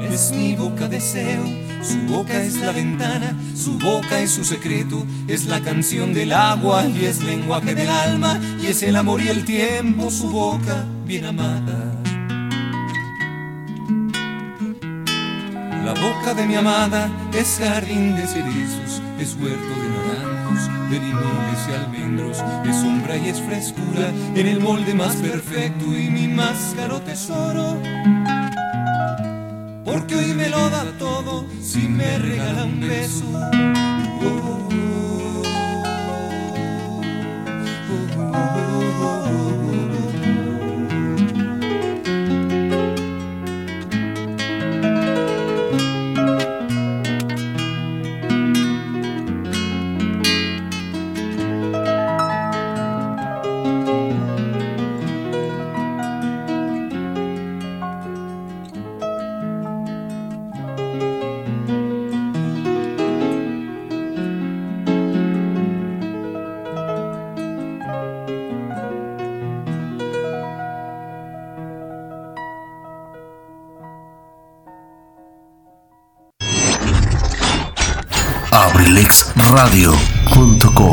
es mi boca deseo, su boca es la ventana, su boca es su secreto, es la canción del agua y es lenguaje del alma y es el amor y el tiempo, su boca bien amada. La boca de mi amada es jardín de cerezos, es huerto de naranjos, de limones y almendros, es sombra y es frescura en el molde más perfecto y mi más caro tesoro. Porque hoy me lo da todo si me regala un beso. abrilexradio.com